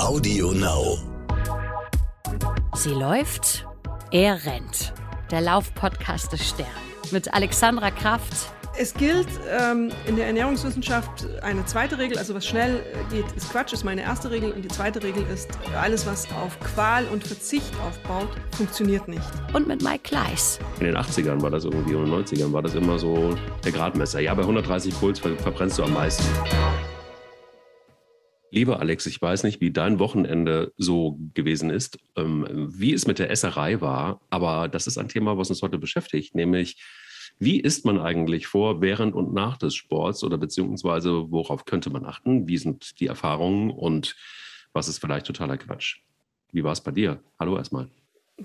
Audio Now. Sie läuft, er rennt. Der Laufpodcast des Stern. Mit Alexandra Kraft. Es gilt ähm, in der Ernährungswissenschaft eine zweite Regel, also was schnell geht, ist Quatsch, ist meine erste Regel. Und die zweite Regel ist, alles, was auf Qual und Verzicht aufbaut, funktioniert nicht. Und mit Mike Kleiss. In den 80ern war das irgendwie und in den 90ern war das immer so der Gradmesser. Ja, bei 130 Puls verbrennst du am meisten. Lieber Alex, ich weiß nicht, wie dein Wochenende so gewesen ist, ähm, wie es mit der Esserei war, aber das ist ein Thema, was uns heute beschäftigt, nämlich wie isst man eigentlich vor, während und nach des Sports oder beziehungsweise worauf könnte man achten? Wie sind die Erfahrungen und was ist vielleicht totaler Quatsch? Wie war es bei dir? Hallo erstmal.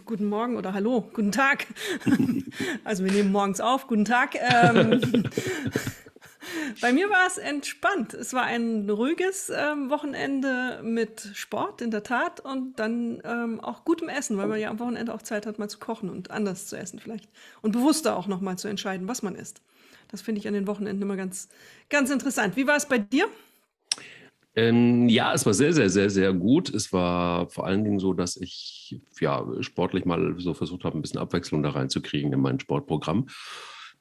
Guten Morgen oder hallo, guten Tag. also wir nehmen morgens auf, guten Tag. Ähm, bei mir war es entspannt. Es war ein ruhiges ähm, Wochenende mit Sport in der Tat und dann ähm, auch gutem Essen, weil man ja am Wochenende auch Zeit hat, mal zu kochen und anders zu essen vielleicht. Und bewusster auch nochmal zu entscheiden, was man isst. Das finde ich an den Wochenenden immer ganz, ganz interessant. Wie war es bei dir? Ähm, ja, es war sehr, sehr, sehr, sehr gut. Es war vor allen Dingen so, dass ich ja sportlich mal so versucht habe, ein bisschen Abwechslung da reinzukriegen in mein Sportprogramm.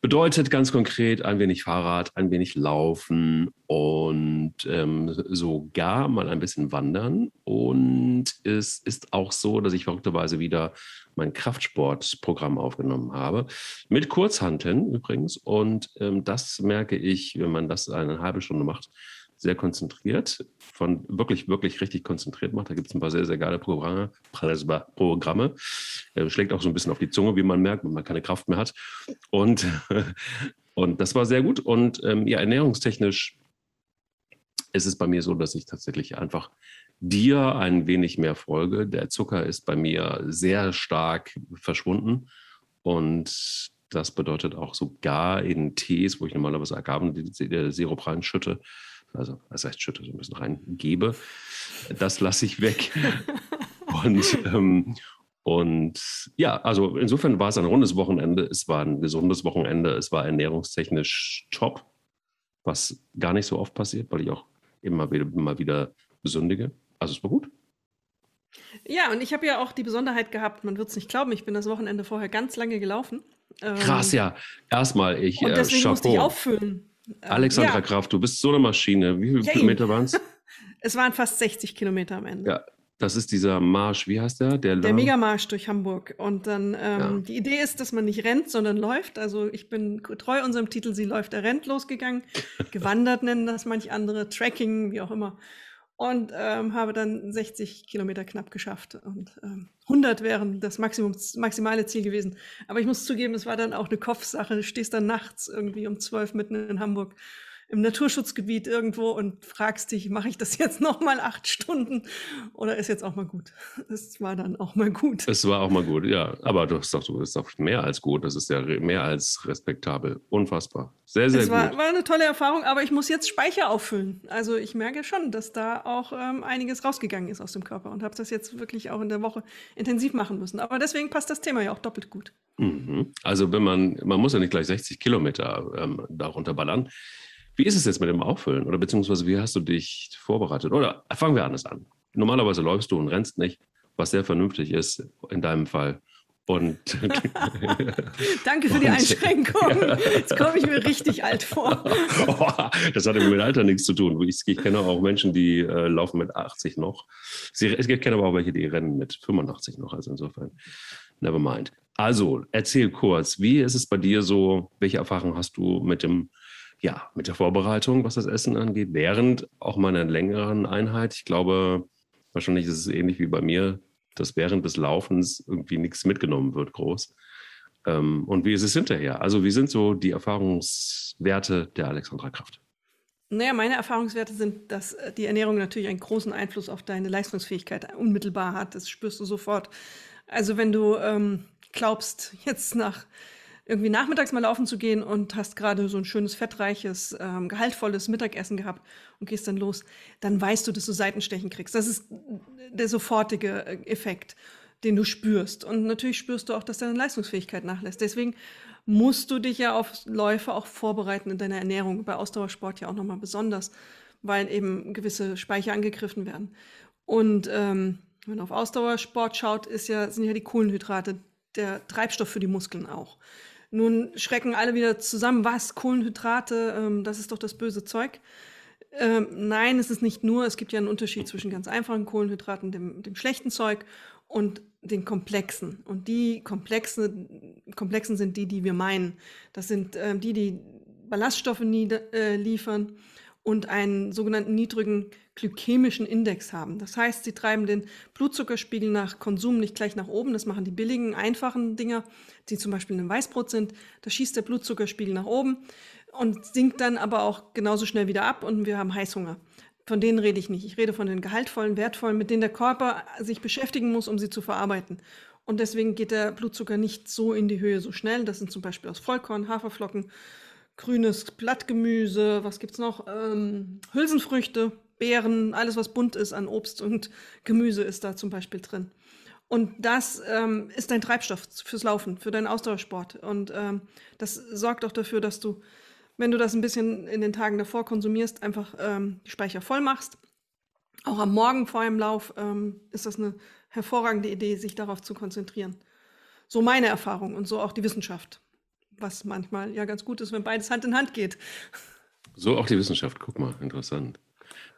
Bedeutet ganz konkret ein wenig Fahrrad, ein wenig Laufen und ähm, sogar mal ein bisschen Wandern. Und es ist auch so, dass ich verrückterweise wieder mein Kraftsportprogramm aufgenommen habe. Mit Kurzhanteln übrigens. Und ähm, das merke ich, wenn man das eine halbe Stunde macht, sehr konzentriert, von wirklich, wirklich richtig konzentriert macht. Da gibt es ein paar sehr, sehr geile Programme. Programme. Äh, schlägt auch so ein bisschen auf die Zunge, wie man merkt, wenn man keine Kraft mehr hat. Und, und das war sehr gut. Und ähm, ja, ernährungstechnisch ist es bei mir so, dass ich tatsächlich einfach dir ein wenig mehr folge. Der Zucker ist bei mir sehr stark verschwunden. Und das bedeutet auch sogar in Tees, wo ich normalerweise Agavensirup reinschütte, also das heißt schütte so ein bisschen reingebe, das lasse ich weg. und, ähm, und ja, also insofern war es ein rundes Wochenende, es war ein gesundes Wochenende, es war ernährungstechnisch top, was gar nicht so oft passiert, weil ich auch immer wieder, immer wieder besündige. Also es war gut. Ja, und ich habe ja auch die Besonderheit gehabt, man wird es nicht glauben, ich bin das Wochenende vorher ganz lange gelaufen. Krass, ähm, ja. Erstmal, ich. Und deswegen äh, musste ich auffüllen. Alexandra ja. Kraft, du bist so eine Maschine. Wie viele ja, Kilometer waren es? Es waren fast 60 Kilometer am Ende. Ja, das ist dieser Marsch, wie heißt der? Der, der Megamarsch durch Hamburg. Und dann, ähm, ja. die Idee ist, dass man nicht rennt, sondern läuft. Also ich bin treu unserem Titel, sie läuft, er rennt losgegangen. Gewandert nennen das manch andere, Tracking, wie auch immer und ähm, habe dann 60 Kilometer knapp geschafft. Und ähm, 100 wären das Maximum, maximale Ziel gewesen. Aber ich muss zugeben, es war dann auch eine Kopfsache. Du stehst dann nachts irgendwie um 12 mitten in Hamburg im Naturschutzgebiet irgendwo und fragst dich, mache ich das jetzt noch mal acht Stunden oder ist jetzt auch mal gut? Es war dann auch mal gut. Es war auch mal gut, ja. Aber du hast doch, du bist doch mehr als gut. Das ist ja mehr als respektabel. Unfassbar. Sehr, sehr es war, gut. war eine tolle Erfahrung, aber ich muss jetzt Speicher auffüllen. Also ich merke schon, dass da auch ähm, einiges rausgegangen ist aus dem Körper und habe das jetzt wirklich auch in der Woche intensiv machen müssen. Aber deswegen passt das Thema ja auch doppelt gut. Mhm. Also wenn man, man muss ja nicht gleich 60 Kilometer ähm, darunter ballern. Wie ist es jetzt mit dem Auffüllen? Oder beziehungsweise wie hast du dich vorbereitet? Oder fangen wir anders an. Normalerweise läufst du und rennst nicht, was sehr vernünftig ist in deinem Fall. Und Danke für die Einschränkung. Jetzt komme ich mir richtig alt vor. das hat mit Alter nichts zu tun. Ich, ich kenne auch Menschen, die äh, laufen mit 80 noch. Es gibt aber auch welche, die rennen mit 85 noch. Also insofern, never mind. Also, erzähl kurz, wie ist es bei dir so? Welche Erfahrungen hast du mit dem ja, mit der Vorbereitung, was das Essen angeht, während auch meiner längeren Einheit. Ich glaube, wahrscheinlich ist es ähnlich wie bei mir, dass während des Laufens irgendwie nichts mitgenommen wird, groß. Ähm, und wie ist es hinterher? Also, wie sind so die Erfahrungswerte der Alexandra Kraft? Naja, meine Erfahrungswerte sind, dass äh, die Ernährung natürlich einen großen Einfluss auf deine Leistungsfähigkeit unmittelbar hat. Das spürst du sofort. Also, wenn du ähm, glaubst, jetzt nach irgendwie nachmittags mal laufen zu gehen und hast gerade so ein schönes, fettreiches, ähm, gehaltvolles Mittagessen gehabt und gehst dann los, dann weißt du, dass du Seitenstechen kriegst. Das ist der sofortige äh, Effekt, den du spürst. Und natürlich spürst du auch, dass deine Leistungsfähigkeit nachlässt. Deswegen musst du dich ja auf Läufe auch vorbereiten in deiner Ernährung, bei Ausdauersport ja auch nochmal besonders. weil eben gewisse Speicher angegriffen werden. Und ähm, wenn man auf Ausdauersport schaut, ist ja, sind ja die Kohlenhydrate der Treibstoff für die Muskeln auch. Nun schrecken alle wieder zusammen, was? Kohlenhydrate, ähm, das ist doch das böse Zeug. Ähm, nein, es ist nicht nur, es gibt ja einen Unterschied zwischen ganz einfachen Kohlenhydraten, dem, dem schlechten Zeug und den komplexen. Und die komplexen, komplexen sind die, die wir meinen. Das sind äh, die, die Ballaststoffe nieder, äh, liefern und einen sogenannten niedrigen glykämischen Index haben. Das heißt, sie treiben den Blutzuckerspiegel nach Konsum nicht gleich nach oben. Das machen die billigen, einfachen Dinger, die zum Beispiel in einem Weißbrot sind. Da schießt der Blutzuckerspiegel nach oben und sinkt dann aber auch genauso schnell wieder ab und wir haben Heißhunger. Von denen rede ich nicht. Ich rede von den gehaltvollen, wertvollen, mit denen der Körper sich beschäftigen muss, um sie zu verarbeiten. Und deswegen geht der Blutzucker nicht so in die Höhe so schnell. Das sind zum Beispiel aus Vollkorn, Haferflocken, grünes Blattgemüse, was gibt es noch? Ähm, Hülsenfrüchte, Beeren, alles was bunt ist an Obst und Gemüse ist da zum Beispiel drin. Und das ähm, ist dein Treibstoff fürs Laufen, für deinen Ausdauersport. Und ähm, das sorgt auch dafür, dass du wenn du das ein bisschen in den Tagen davor konsumierst, einfach ähm, die Speicher voll machst. Auch am Morgen vor einem Lauf ähm, ist das eine hervorragende Idee, sich darauf zu konzentrieren. So meine Erfahrung und so auch die Wissenschaft. Was manchmal ja ganz gut ist, wenn beides Hand in Hand geht. So auch die Wissenschaft, guck mal, interessant.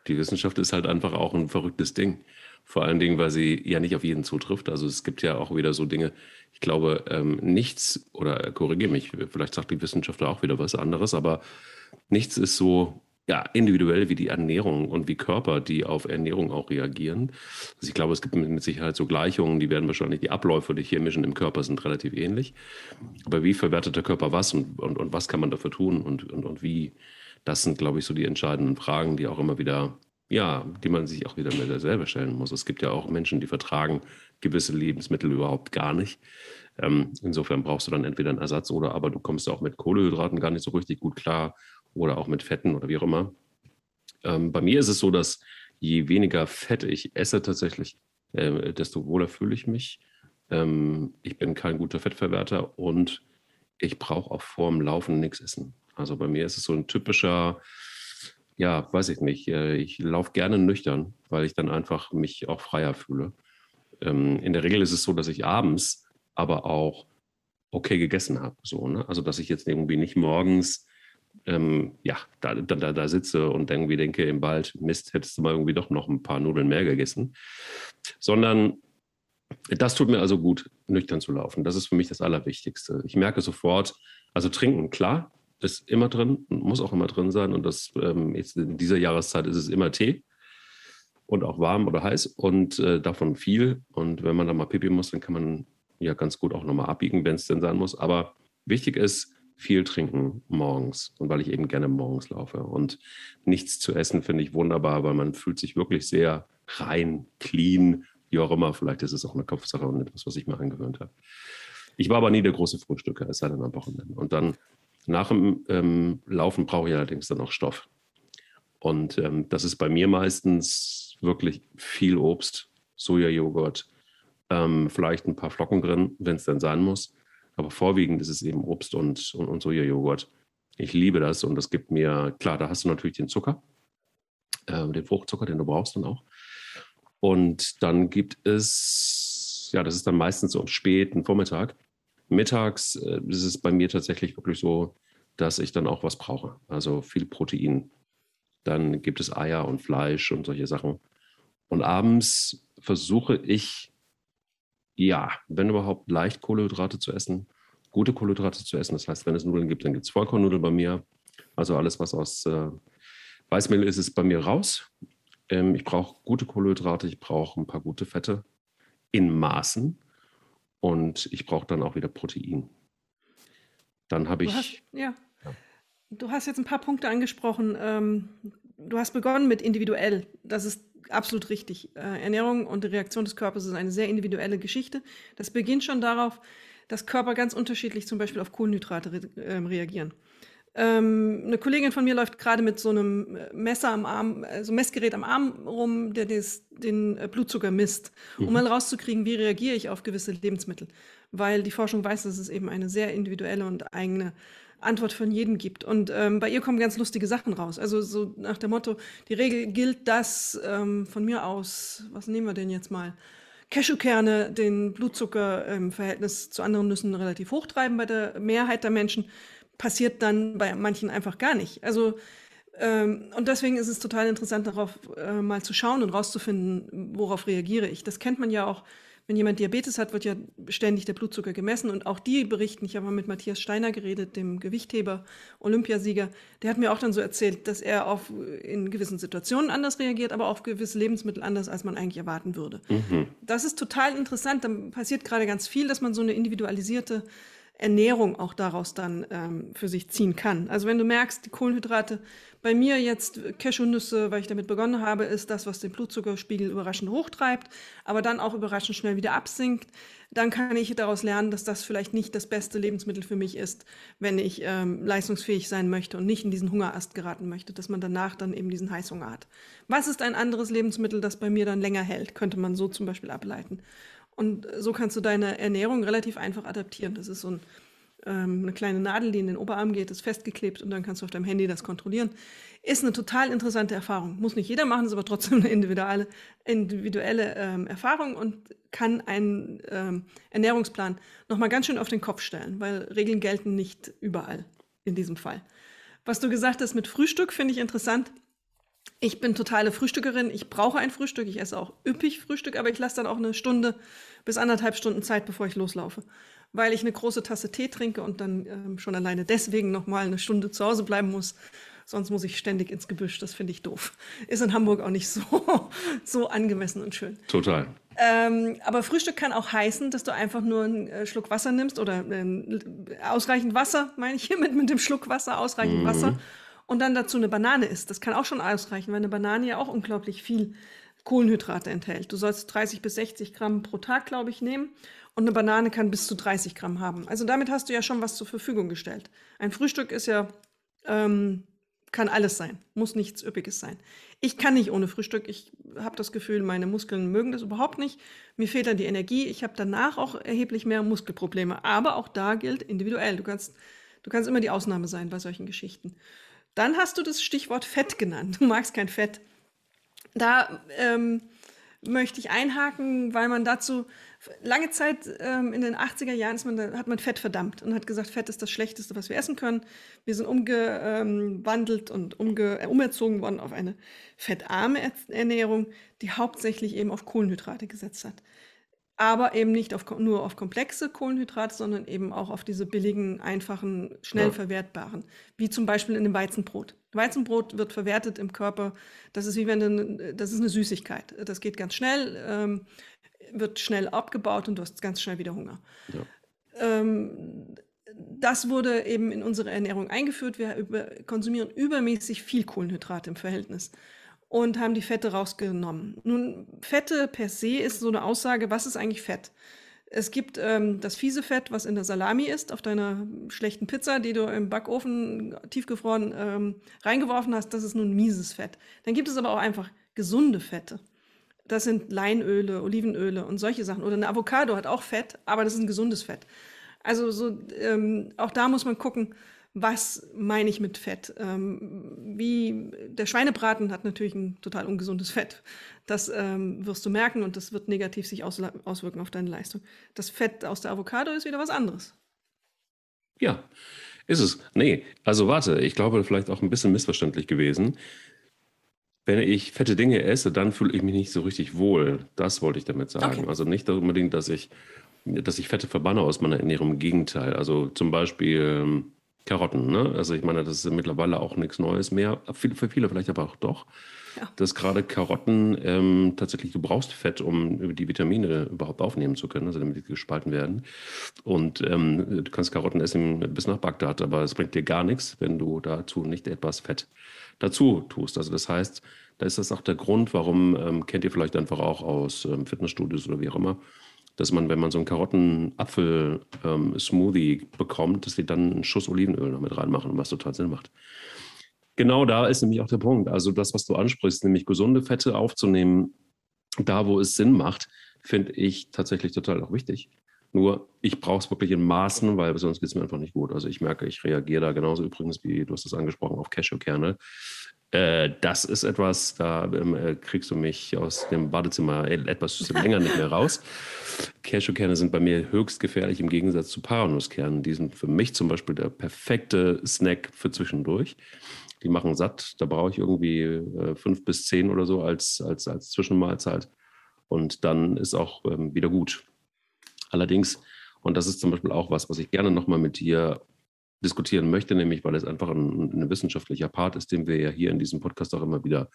Die Wissenschaft ist halt einfach auch ein verrücktes Ding. Vor allen Dingen, weil sie ja nicht auf jeden zutrifft. Also es gibt ja auch wieder so Dinge, ich glaube, ähm, nichts, oder korrigiere mich, vielleicht sagt die Wissenschaftler auch wieder was anderes, aber nichts ist so ja, individuell wie die Ernährung und wie Körper, die auf Ernährung auch reagieren. Also ich glaube, es gibt mit Sicherheit so Gleichungen, die werden wahrscheinlich, die Abläufe, die chemischen im Körper sind relativ ähnlich. Aber wie verwertet der Körper was und, und, und was kann man dafür tun und, und, und wie? Das sind, glaube ich, so die entscheidenden Fragen, die auch immer wieder, ja, die man sich auch wieder selber stellen muss. Es gibt ja auch Menschen, die vertragen gewisse Lebensmittel überhaupt gar nicht. Ähm, insofern brauchst du dann entweder einen Ersatz oder aber du kommst auch mit Kohlehydraten gar nicht so richtig gut klar oder auch mit Fetten oder wie auch immer. Ähm, bei mir ist es so, dass je weniger Fett ich esse tatsächlich, äh, desto wohler fühle ich mich. Ähm, ich bin kein guter Fettverwerter und ich brauche auch vor dem Laufen nichts essen. Also bei mir ist es so ein typischer, ja, weiß ich nicht, äh, ich laufe gerne nüchtern, weil ich dann einfach mich auch freier fühle. Ähm, in der Regel ist es so, dass ich abends aber auch okay gegessen habe. So, ne? Also, dass ich jetzt irgendwie nicht morgens ähm, ja, da, da, da sitze und irgendwie denke im Wald, Mist, hättest du mal irgendwie doch noch ein paar Nudeln mehr gegessen. Sondern das tut mir also gut, nüchtern zu laufen. Das ist für mich das Allerwichtigste. Ich merke sofort, also trinken, klar, ist immer drin, muss auch immer drin sein. Und das ähm, jetzt in dieser Jahreszeit ist es immer Tee und auch warm oder heiß und äh, davon viel. Und wenn man da mal pipi muss, dann kann man ja ganz gut auch nochmal abbiegen, wenn es denn sein muss. Aber wichtig ist, viel trinken morgens und weil ich eben gerne morgens laufe. Und nichts zu essen finde ich wunderbar, weil man fühlt sich wirklich sehr rein, clean, wie auch immer. Vielleicht ist es auch eine Kopfsache und etwas, was ich mir angewöhnt habe. Ich war aber nie der große Frühstücker, es sei denn am Wochenende. Und dann nach dem ähm, Laufen brauche ich allerdings dann auch Stoff. Und ähm, das ist bei mir meistens wirklich viel Obst, Sojajoghurt, ähm, vielleicht ein paar Flocken drin, wenn es dann sein muss. Aber vorwiegend ist es eben Obst und, und, und Sojajoghurt. Ich liebe das und das gibt mir, klar, da hast du natürlich den Zucker, äh, den Fruchtzucker, den du brauchst dann auch. Und dann gibt es, ja, das ist dann meistens so am späten Vormittag. Mittags äh, ist es bei mir tatsächlich wirklich so, dass ich dann auch was brauche. Also viel Protein. Dann gibt es Eier und Fleisch und solche Sachen. Und abends versuche ich ja, wenn überhaupt, leicht Kohlenhydrate zu essen, gute Kohlenhydrate zu essen. Das heißt, wenn es Nudeln gibt, dann gibt es Vollkornnudeln bei mir. Also alles, was aus äh, Weißmehl ist, ist bei mir raus. Ähm, ich brauche gute Kohlenhydrate, ich brauche ein paar gute Fette in Maßen und ich brauche dann auch wieder Protein. Dann habe ich. Du hast, ja. ja. Du hast jetzt ein paar Punkte angesprochen. Ähm, du hast begonnen mit individuell. Das ist absolut richtig. Äh, Ernährung und die Reaktion des Körpers ist eine sehr individuelle Geschichte. Das beginnt schon darauf, dass Körper ganz unterschiedlich zum Beispiel auf Kohlenhydrate re äh, reagieren. Ähm, eine Kollegin von mir läuft gerade mit so einem Messer am Arm, so also Messgerät am Arm rum, der des, den äh, Blutzucker misst, um mhm. mal rauszukriegen, wie reagiere ich auf gewisse Lebensmittel. Weil die Forschung weiß, dass es eben eine sehr individuelle und eigene Antwort von jedem gibt. Und ähm, bei ihr kommen ganz lustige Sachen raus. Also so nach dem Motto, die Regel gilt, dass ähm, von mir aus, was nehmen wir denn jetzt mal? Cashewkerne den Blutzucker im Verhältnis zu anderen Nüssen relativ hochtreiben bei der Mehrheit der Menschen, passiert dann bei manchen einfach gar nicht. Also ähm, und deswegen ist es total interessant, darauf äh, mal zu schauen und rauszufinden, worauf reagiere ich. Das kennt man ja auch wenn jemand Diabetes hat, wird ja ständig der Blutzucker gemessen und auch die berichten, ich habe mal mit Matthias Steiner geredet, dem Gewichtheber, Olympiasieger, der hat mir auch dann so erzählt, dass er auf in gewissen Situationen anders reagiert, aber auf gewisse Lebensmittel anders, als man eigentlich erwarten würde. Mhm. Das ist total interessant, da passiert gerade ganz viel, dass man so eine individualisierte Ernährung auch daraus dann ähm, für sich ziehen kann. Also wenn du merkst, die Kohlenhydrate bei mir jetzt Cashewnüsse, weil ich damit begonnen habe, ist das, was den Blutzuckerspiegel überraschend hochtreibt, aber dann auch überraschend schnell wieder absinkt. Dann kann ich daraus lernen, dass das vielleicht nicht das beste Lebensmittel für mich ist, wenn ich ähm, leistungsfähig sein möchte und nicht in diesen Hungerast geraten möchte, dass man danach dann eben diesen Heißhunger hat. Was ist ein anderes Lebensmittel, das bei mir dann länger hält, könnte man so zum Beispiel ableiten. Und so kannst du deine Ernährung relativ einfach adaptieren. Das ist so ein ähm, eine kleine Nadel, die in den Oberarm geht, ist festgeklebt und dann kannst du auf deinem Handy das kontrollieren. Ist eine total interessante Erfahrung. Muss nicht jeder machen, ist aber trotzdem eine individuelle, individuelle ähm, Erfahrung und kann einen ähm, Ernährungsplan nochmal ganz schön auf den Kopf stellen, weil Regeln gelten nicht überall in diesem Fall. Was du gesagt hast mit Frühstück, finde ich interessant. Ich bin totale Frühstückerin. Ich brauche ein Frühstück. Ich esse auch üppig Frühstück, aber ich lasse dann auch eine Stunde bis anderthalb Stunden Zeit, bevor ich loslaufe weil ich eine große Tasse Tee trinke und dann ähm, schon alleine deswegen noch mal eine Stunde zu Hause bleiben muss. Sonst muss ich ständig ins Gebüsch. Das finde ich doof. Ist in Hamburg auch nicht so, so angemessen und schön. Total. Ähm, aber Frühstück kann auch heißen, dass du einfach nur einen äh, Schluck Wasser nimmst oder äh, ausreichend Wasser, meine ich hiermit mit dem Schluck Wasser, ausreichend mhm. Wasser und dann dazu eine Banane isst. Das kann auch schon ausreichen, weil eine Banane ja auch unglaublich viel Kohlenhydrate enthält. Du sollst 30 bis 60 Gramm pro Tag, glaube ich, nehmen. Und eine Banane kann bis zu 30 Gramm haben. Also damit hast du ja schon was zur Verfügung gestellt. Ein Frühstück ist ja, ähm, kann alles sein, muss nichts Üppiges sein. Ich kann nicht ohne Frühstück. Ich habe das Gefühl, meine Muskeln mögen das überhaupt nicht. Mir fehlt dann die Energie. Ich habe danach auch erheblich mehr Muskelprobleme. Aber auch da gilt individuell. Du kannst, du kannst immer die Ausnahme sein bei solchen Geschichten. Dann hast du das Stichwort Fett genannt. Du magst kein Fett. Da ähm, möchte ich einhaken, weil man dazu lange Zeit ähm, in den 80er Jahren man, hat man Fett verdammt und hat gesagt, Fett ist das Schlechteste, was wir essen können. Wir sind umgewandelt und umge äh, umerzogen worden auf eine fettarme Ernährung, die hauptsächlich eben auf Kohlenhydrate gesetzt hat aber eben nicht auf, nur auf komplexe Kohlenhydrate, sondern eben auch auf diese billigen, einfachen, schnell ja. verwertbaren, wie zum Beispiel in dem Weizenbrot. Weizenbrot wird verwertet im Körper, das ist wie wenn du, das ist eine Süßigkeit. Das geht ganz schnell, ähm, wird schnell abgebaut und du hast ganz schnell wieder Hunger. Ja. Ähm, das wurde eben in unsere Ernährung eingeführt. Wir über, konsumieren übermäßig viel Kohlenhydrate im Verhältnis und haben die Fette rausgenommen. Nun, Fette per se ist so eine Aussage, was ist eigentlich Fett? Es gibt ähm, das fiese Fett, was in der Salami ist, auf deiner schlechten Pizza, die du im Backofen tiefgefroren ähm, reingeworfen hast. Das ist nun mieses Fett. Dann gibt es aber auch einfach gesunde Fette. Das sind Leinöle, Olivenöle und solche Sachen. Oder eine Avocado hat auch Fett, aber das ist ein gesundes Fett. Also so, ähm, auch da muss man gucken, was meine ich mit Fett? Ähm, wie der Schweinebraten hat natürlich ein total ungesundes Fett. Das ähm, wirst du merken und das wird negativ sich aus, auswirken auf deine Leistung. Das Fett aus der Avocado ist wieder was anderes. Ja, ist es. Nee, also warte, ich glaube, vielleicht auch ein bisschen missverständlich gewesen. Wenn ich fette Dinge esse, dann fühle ich mich nicht so richtig wohl. Das wollte ich damit sagen. Okay. Also nicht unbedingt, dass ich, dass ich Fette verbanne aus meiner Ernährung. Im Gegenteil. Also zum Beispiel ähm, Karotten. Ne? Also ich meine, das ist mittlerweile auch nichts Neues mehr. Für viele vielleicht aber auch doch. Ja. Dass gerade Karotten ähm, tatsächlich, du brauchst Fett, um die Vitamine überhaupt aufnehmen zu können, also damit die gespalten werden. Und ähm, du kannst Karotten essen bis nach Bagdad, aber es bringt dir gar nichts, wenn du dazu nicht etwas Fett dazu tust. Also das heißt, da ist das auch der Grund, warum, ähm, kennt ihr vielleicht einfach auch aus ähm, Fitnessstudios oder wie auch immer, dass man, wenn man so einen Karotten-Apfel-Smoothie ähm, bekommt, dass die dann einen Schuss Olivenöl noch mit reinmachen, was total Sinn macht. Genau da ist nämlich auch der Punkt. Also das, was du ansprichst, nämlich gesunde Fette aufzunehmen, da wo es Sinn macht, finde ich tatsächlich total auch wichtig. Nur ich brauche es wirklich in Maßen, weil sonst geht es mir einfach nicht gut. Also ich merke, ich reagiere da genauso übrigens, wie du hast es angesprochen, auf Cashewkerne. Äh, das ist etwas, da ähm, äh, kriegst du mich aus dem Badezimmer etwas länger nicht mehr raus. Cashewkerne sind bei mir höchst gefährlich im Gegensatz zu Paranusskernen. Die sind für mich zum Beispiel der perfekte Snack für zwischendurch. Die machen satt. Da brauche ich irgendwie äh, fünf bis zehn oder so als, als, als Zwischenmahlzeit. Und dann ist auch ähm, wieder gut. Allerdings, und das ist zum Beispiel auch was, was ich gerne nochmal mit dir diskutieren möchte, nämlich weil es einfach ein, ein wissenschaftlicher Part ist, den wir ja hier in diesem Podcast auch immer wieder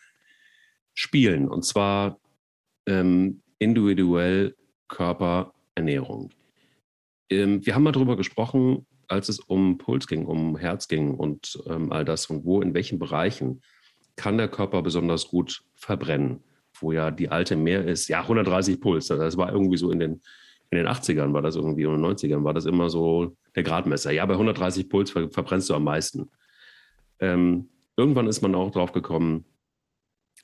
spielen. Und zwar ähm, individuell Körperernährung. Ähm, wir haben mal darüber gesprochen, als es um Puls ging, um Herz ging und ähm, all das und wo, in welchen Bereichen kann der Körper besonders gut verbrennen, wo ja die alte mehr ist, ja 130 Puls, das war irgendwie so in den in den 80ern war das irgendwie und in den 90ern war das immer so der Gradmesser. Ja, bei 130 Puls ver verbrennst du am meisten. Ähm, irgendwann ist man auch drauf gekommen,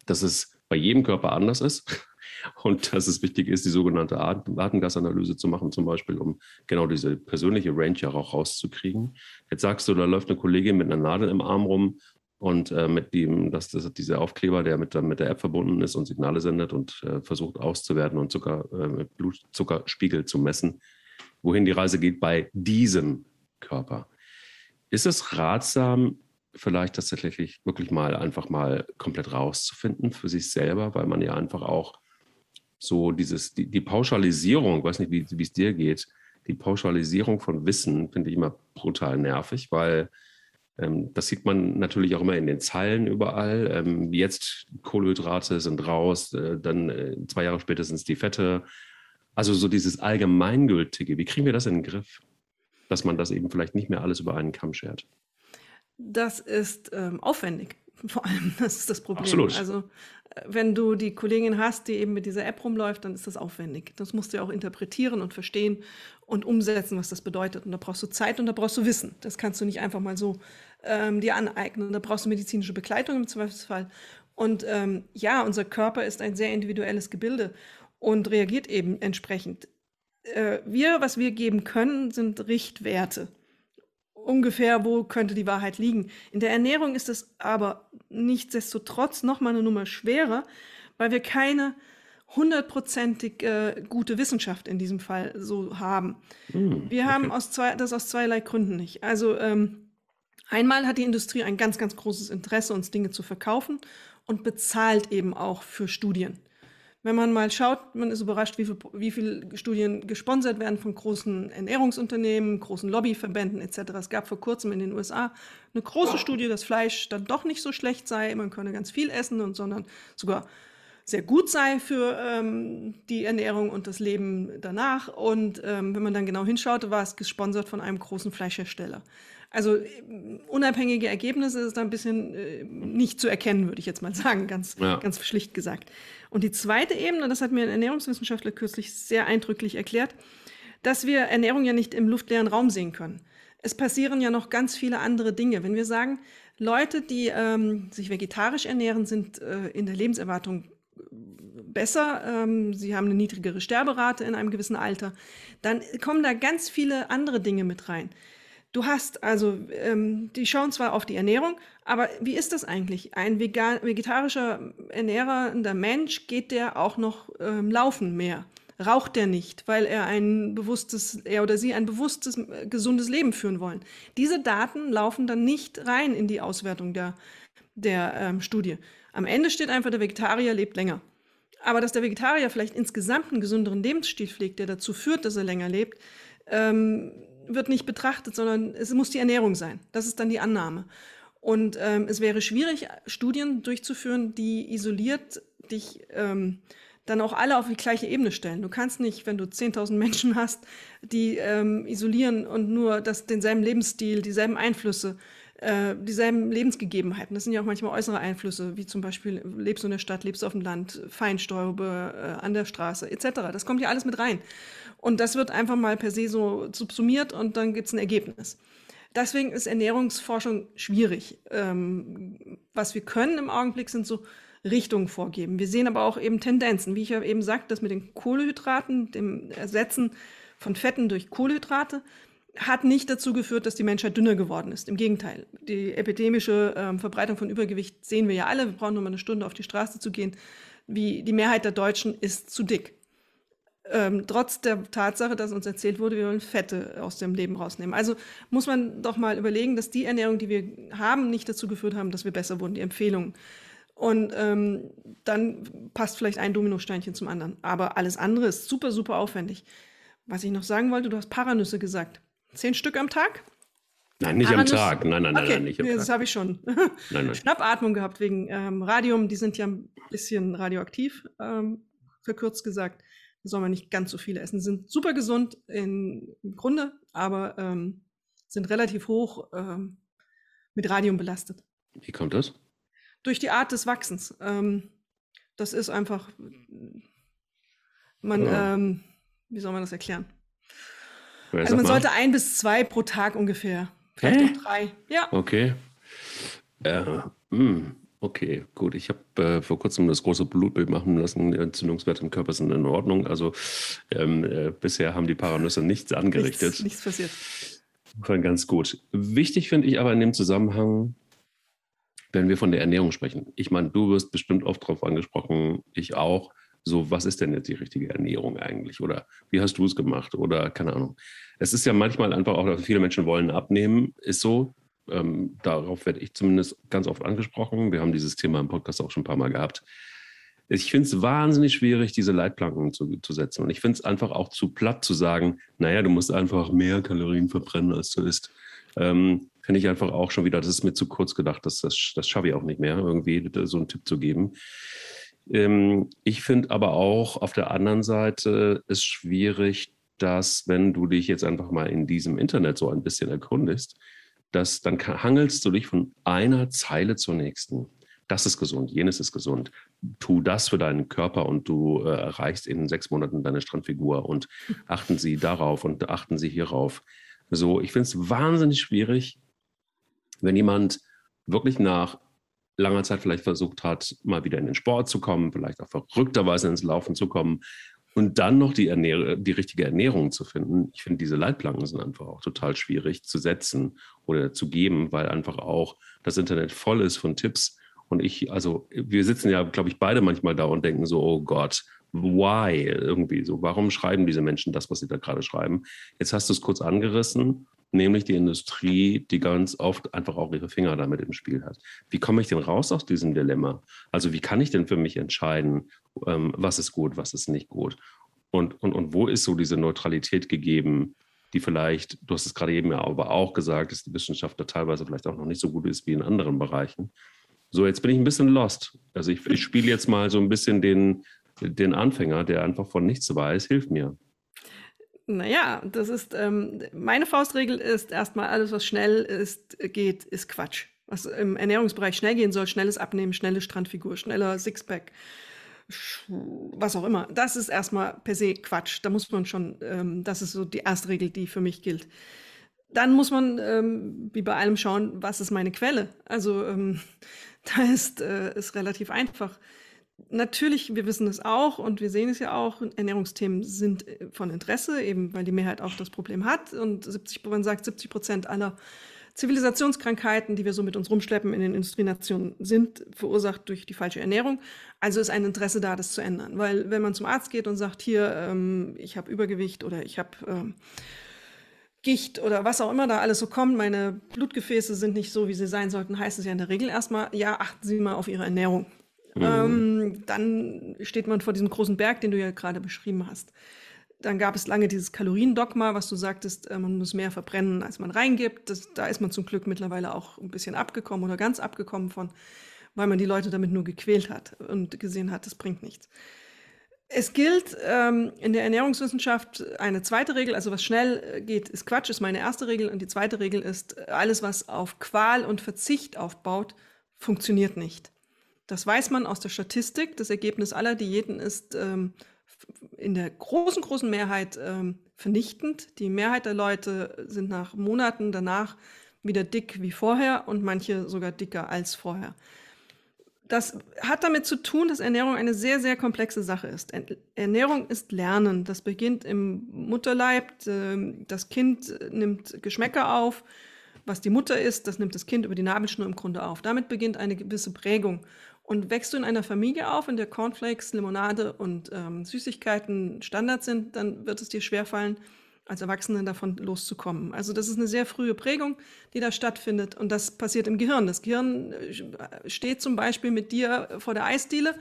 dass es bei jedem Körper anders ist und dass es wichtig ist, die sogenannte Atemgasanalyse zu machen, zum Beispiel, um genau diese persönliche Range auch rauszukriegen. Jetzt sagst du, da läuft eine Kollegin mit einer Nadel im Arm rum und äh, mit dem, dass das dieser Aufkleber, der mit, mit der App verbunden ist und Signale sendet und äh, versucht auszuwerten und Zucker, äh, Blutzuckerspiegel zu messen, wohin die Reise geht bei diesem Körper. Ist es ratsam, vielleicht tatsächlich wirklich mal einfach mal komplett rauszufinden für sich selber, weil man ja einfach auch so dieses, die, die Pauschalisierung, ich weiß nicht, wie es dir geht, die Pauschalisierung von Wissen finde ich immer brutal nervig, weil das sieht man natürlich auch immer in den Zeilen überall. Ähm, jetzt Kohlenhydrate sind raus, äh, dann äh, zwei Jahre später sind es die Fette. Also so dieses Allgemeingültige. Wie kriegen wir das in den Griff? Dass man das eben vielleicht nicht mehr alles über einen Kamm schert. Das ist ähm, aufwendig. Vor allem, das ist das Problem. Absolut. Also, äh, wenn du die Kollegin hast, die eben mit dieser App rumläuft, dann ist das aufwendig. Das musst du ja auch interpretieren und verstehen und umsetzen, was das bedeutet. Und da brauchst du Zeit und da brauchst du Wissen. Das kannst du nicht einfach mal so ähm, dir aneignen. Da brauchst du medizinische Begleitung im Zweifelsfall. Und ähm, ja, unser Körper ist ein sehr individuelles Gebilde und reagiert eben entsprechend. Äh, wir, was wir geben können, sind Richtwerte. Ungefähr, wo könnte die Wahrheit liegen. In der Ernährung ist es aber nichtsdestotrotz noch mal eine Nummer schwerer, weil wir keine hundertprozentig äh, gute Wissenschaft in diesem Fall so haben. Mm, wir haben aus zwei, das aus zweierlei Gründen nicht. Also ähm, Einmal hat die Industrie ein ganz, ganz großes Interesse, uns Dinge zu verkaufen und bezahlt eben auch für Studien. Wenn man mal schaut, man ist überrascht, wie viele wie viel Studien gesponsert werden von großen Ernährungsunternehmen, großen Lobbyverbänden etc. Es gab vor kurzem in den USA eine große Studie, dass Fleisch dann doch nicht so schlecht sei, man könne ganz viel essen und sondern sogar sehr gut sei für ähm, die Ernährung und das Leben danach. Und ähm, wenn man dann genau hinschaute, war es gesponsert von einem großen Fleischhersteller. Also unabhängige Ergebnisse ist da ein bisschen äh, nicht zu erkennen, würde ich jetzt mal sagen, ganz, ja. ganz schlicht gesagt. Und die zweite Ebene, das hat mir ein Ernährungswissenschaftler kürzlich sehr eindrücklich erklärt, dass wir Ernährung ja nicht im luftleeren Raum sehen können. Es passieren ja noch ganz viele andere Dinge. Wenn wir sagen, Leute, die ähm, sich vegetarisch ernähren, sind äh, in der Lebenserwartung besser, ähm, sie haben eine niedrigere Sterberate in einem gewissen Alter, dann kommen da ganz viele andere Dinge mit rein. Du hast also, ähm, die schauen zwar auf die Ernährung, aber wie ist das eigentlich? Ein vegan, vegetarischer ernährender Mensch, geht der auch noch ähm, laufen mehr? Raucht der nicht, weil er ein bewusstes, er oder sie ein bewusstes, gesundes Leben führen wollen? Diese Daten laufen dann nicht rein in die Auswertung der, der ähm, Studie. Am Ende steht einfach, der Vegetarier lebt länger. Aber dass der Vegetarier vielleicht insgesamt einen gesünderen Lebensstil pflegt, der dazu führt, dass er länger lebt, ähm, wird nicht betrachtet, sondern es muss die Ernährung sein. Das ist dann die Annahme. Und ähm, es wäre schwierig, Studien durchzuführen, die isoliert dich ähm, dann auch alle auf die gleiche Ebene stellen. Du kannst nicht, wenn du 10.000 Menschen hast, die ähm, isolieren und nur das, denselben Lebensstil, dieselben Einflüsse, äh, dieselben Lebensgegebenheiten. Das sind ja auch manchmal äußere Einflüsse, wie zum Beispiel lebst du in der Stadt, lebst du auf dem Land, Feinstaube äh, an der Straße etc. Das kommt ja alles mit rein. Und das wird einfach mal per se so subsumiert und dann gibt es ein Ergebnis. Deswegen ist Ernährungsforschung schwierig. Ähm, was wir können im Augenblick sind so Richtungen vorgeben. Wir sehen aber auch eben Tendenzen. Wie ich ja eben sagte, das mit den Kohlehydraten, dem Ersetzen von Fetten durch Kohlenhydrate hat nicht dazu geführt, dass die Menschheit dünner geworden ist. Im Gegenteil. Die epidemische ähm, Verbreitung von Übergewicht sehen wir ja alle. Wir brauchen nur mal eine Stunde auf die Straße zu gehen. Wie die Mehrheit der Deutschen ist zu dick. Ähm, trotz der Tatsache, dass uns erzählt wurde, wir wollen Fette aus dem Leben rausnehmen. Also muss man doch mal überlegen, dass die Ernährung, die wir haben, nicht dazu geführt haben, dass wir besser wurden, die Empfehlungen. Und ähm, dann passt vielleicht ein Dominosteinchen zum anderen. Aber alles andere ist super, super aufwendig. Was ich noch sagen wollte, du hast Paranüsse gesagt. Zehn Stück am Tag? Nein, nicht Paranüsse. am Tag. Nein, nein, nein, okay. nein nicht am nee, Tag. Das habe ich schon. Nein, nein. Schnappatmung gehabt wegen ähm, Radium. Die sind ja ein bisschen radioaktiv, ähm, verkürzt gesagt. Da soll man nicht ganz so viele essen. Sind super gesund in, im Grunde, aber ähm, sind relativ hoch ähm, mit Radium belastet. Wie kommt das? Durch die Art des Wachsens. Ähm, das ist einfach, man, ja. ähm, wie soll man das erklären? Also man mal. sollte ein bis zwei pro Tag ungefähr. Vielleicht Hä? auch drei. Ja. Okay. Äh, mh, hm, okay, gut. Ich habe äh, vor kurzem das große Blutbild machen lassen. Die Entzündungswerte im Körper sind in Ordnung. Also ähm, äh, bisher haben die Paranüsse nichts angerichtet. Nichts, nichts passiert. Ganz gut. Wichtig finde ich aber in dem Zusammenhang, wenn wir von der Ernährung sprechen. Ich meine, du wirst bestimmt oft darauf angesprochen, ich auch. So, was ist denn jetzt die richtige Ernährung eigentlich? Oder wie hast du es gemacht? Oder keine Ahnung. Es ist ja manchmal einfach auch, viele Menschen wollen abnehmen, ist so. Ähm, darauf werde ich zumindest ganz oft angesprochen. Wir haben dieses Thema im Podcast auch schon ein paar Mal gehabt. Ich finde es wahnsinnig schwierig, diese Leitplanken zu, zu setzen. Und ich finde es einfach auch zu platt zu sagen, naja, du musst einfach mehr Kalorien verbrennen, als du isst. Ähm, finde ich einfach auch schon wieder, das ist mir zu kurz gedacht, das, das, das schaffe ich auch nicht mehr, irgendwie so einen Tipp zu geben. Ähm, ich finde aber auch auf der anderen Seite ist schwierig, dass wenn du dich jetzt einfach mal in diesem Internet so ein bisschen erkundest, dass dann hangelst du dich von einer Zeile zur nächsten. Das ist gesund, jenes ist gesund. Tu das für deinen Körper und du äh, erreichst in sechs Monaten deine Strandfigur und achten Sie darauf und achten Sie hierauf. So, ich finde es wahnsinnig schwierig, wenn jemand wirklich nach langer Zeit vielleicht versucht hat, mal wieder in den Sport zu kommen, vielleicht auch verrückterweise ins Laufen zu kommen und dann noch die, Ernähr die richtige Ernährung zu finden. Ich finde, diese Leitplanken sind einfach auch total schwierig zu setzen oder zu geben, weil einfach auch das Internet voll ist von Tipps. Und ich, also wir sitzen ja, glaube ich, beide manchmal da und denken so, oh Gott, why? Irgendwie so, warum schreiben diese Menschen das, was sie da gerade schreiben? Jetzt hast du es kurz angerissen nämlich die Industrie, die ganz oft einfach auch ihre Finger damit im Spiel hat. Wie komme ich denn raus aus diesem Dilemma? Also wie kann ich denn für mich entscheiden, ähm, was ist gut, was ist nicht gut? Und, und, und wo ist so diese Neutralität gegeben, die vielleicht, du hast es gerade eben ja aber auch gesagt, dass die Wissenschaft da teilweise vielleicht auch noch nicht so gut ist wie in anderen Bereichen. So, jetzt bin ich ein bisschen lost. Also ich, ich spiele jetzt mal so ein bisschen den, den Anfänger, der einfach von nichts weiß, hilf mir. Naja, das ist, ähm, meine Faustregel ist erstmal alles, was schnell ist, geht, ist Quatsch. Was im Ernährungsbereich schnell gehen soll, schnelles Abnehmen, schnelle Strandfigur, schneller Sixpack, was auch immer. Das ist erstmal per se Quatsch. Da muss man schon, ähm, das ist so die erste Regel, die für mich gilt. Dann muss man, ähm, wie bei allem, schauen, was ist meine Quelle. Also ähm, da ist, äh, ist relativ einfach natürlich, wir wissen es auch und wir sehen es ja auch, Ernährungsthemen sind äh, von Interesse, eben weil die Mehrheit auch das Problem hat. Und 70, man sagt, 70 Prozent aller Zivilisationskrankheiten, die wir so mit uns rumschleppen in den Industrienationen, sind verursacht durch die falsche Ernährung. Also ist ein Interesse da, das zu ändern. Weil wenn man zum Arzt geht und sagt, hier, ähm, ich habe Übergewicht oder ich habe ähm, Gicht oder was auch immer da alles so kommt, meine Blutgefäße sind nicht so, wie sie sein sollten, heißt es ja in der Regel erstmal, ja, achten Sie mal auf Ihre Ernährung. Mhm. Ähm, dann steht man vor diesem großen Berg, den du ja gerade beschrieben hast. Dann gab es lange dieses Kaloriendogma, was du sagtest, äh, man muss mehr verbrennen, als man reingibt. Das, da ist man zum Glück mittlerweile auch ein bisschen abgekommen oder ganz abgekommen von, weil man die Leute damit nur gequält hat und gesehen hat, das bringt nichts. Es gilt ähm, in der Ernährungswissenschaft eine zweite Regel, also was schnell äh, geht, ist Quatsch, ist meine erste Regel. Und die zweite Regel ist, alles, was auf Qual und Verzicht aufbaut, funktioniert nicht. Das weiß man aus der Statistik. Das Ergebnis aller Diäten ist ähm, in der großen, großen Mehrheit ähm, vernichtend. Die Mehrheit der Leute sind nach Monaten danach wieder dick wie vorher und manche sogar dicker als vorher. das hat damit zu tun, dass Ernährung eine sehr, sehr komplexe Sache ist. Ernährung ist Lernen. Das beginnt im Mutterleib. Ähm, das Kind nimmt Geschmäcker auf. Was die Mutter isst, das nimmt das Kind über die Nabelschnur im Grunde auf. Damit beginnt eine gewisse Prägung. Und wächst du in einer Familie auf, in der Cornflakes, Limonade und ähm, Süßigkeiten Standard sind, dann wird es dir schwerfallen, als Erwachsene davon loszukommen. Also das ist eine sehr frühe Prägung, die da stattfindet und das passiert im Gehirn. Das Gehirn äh, steht zum Beispiel mit dir vor der Eisdiele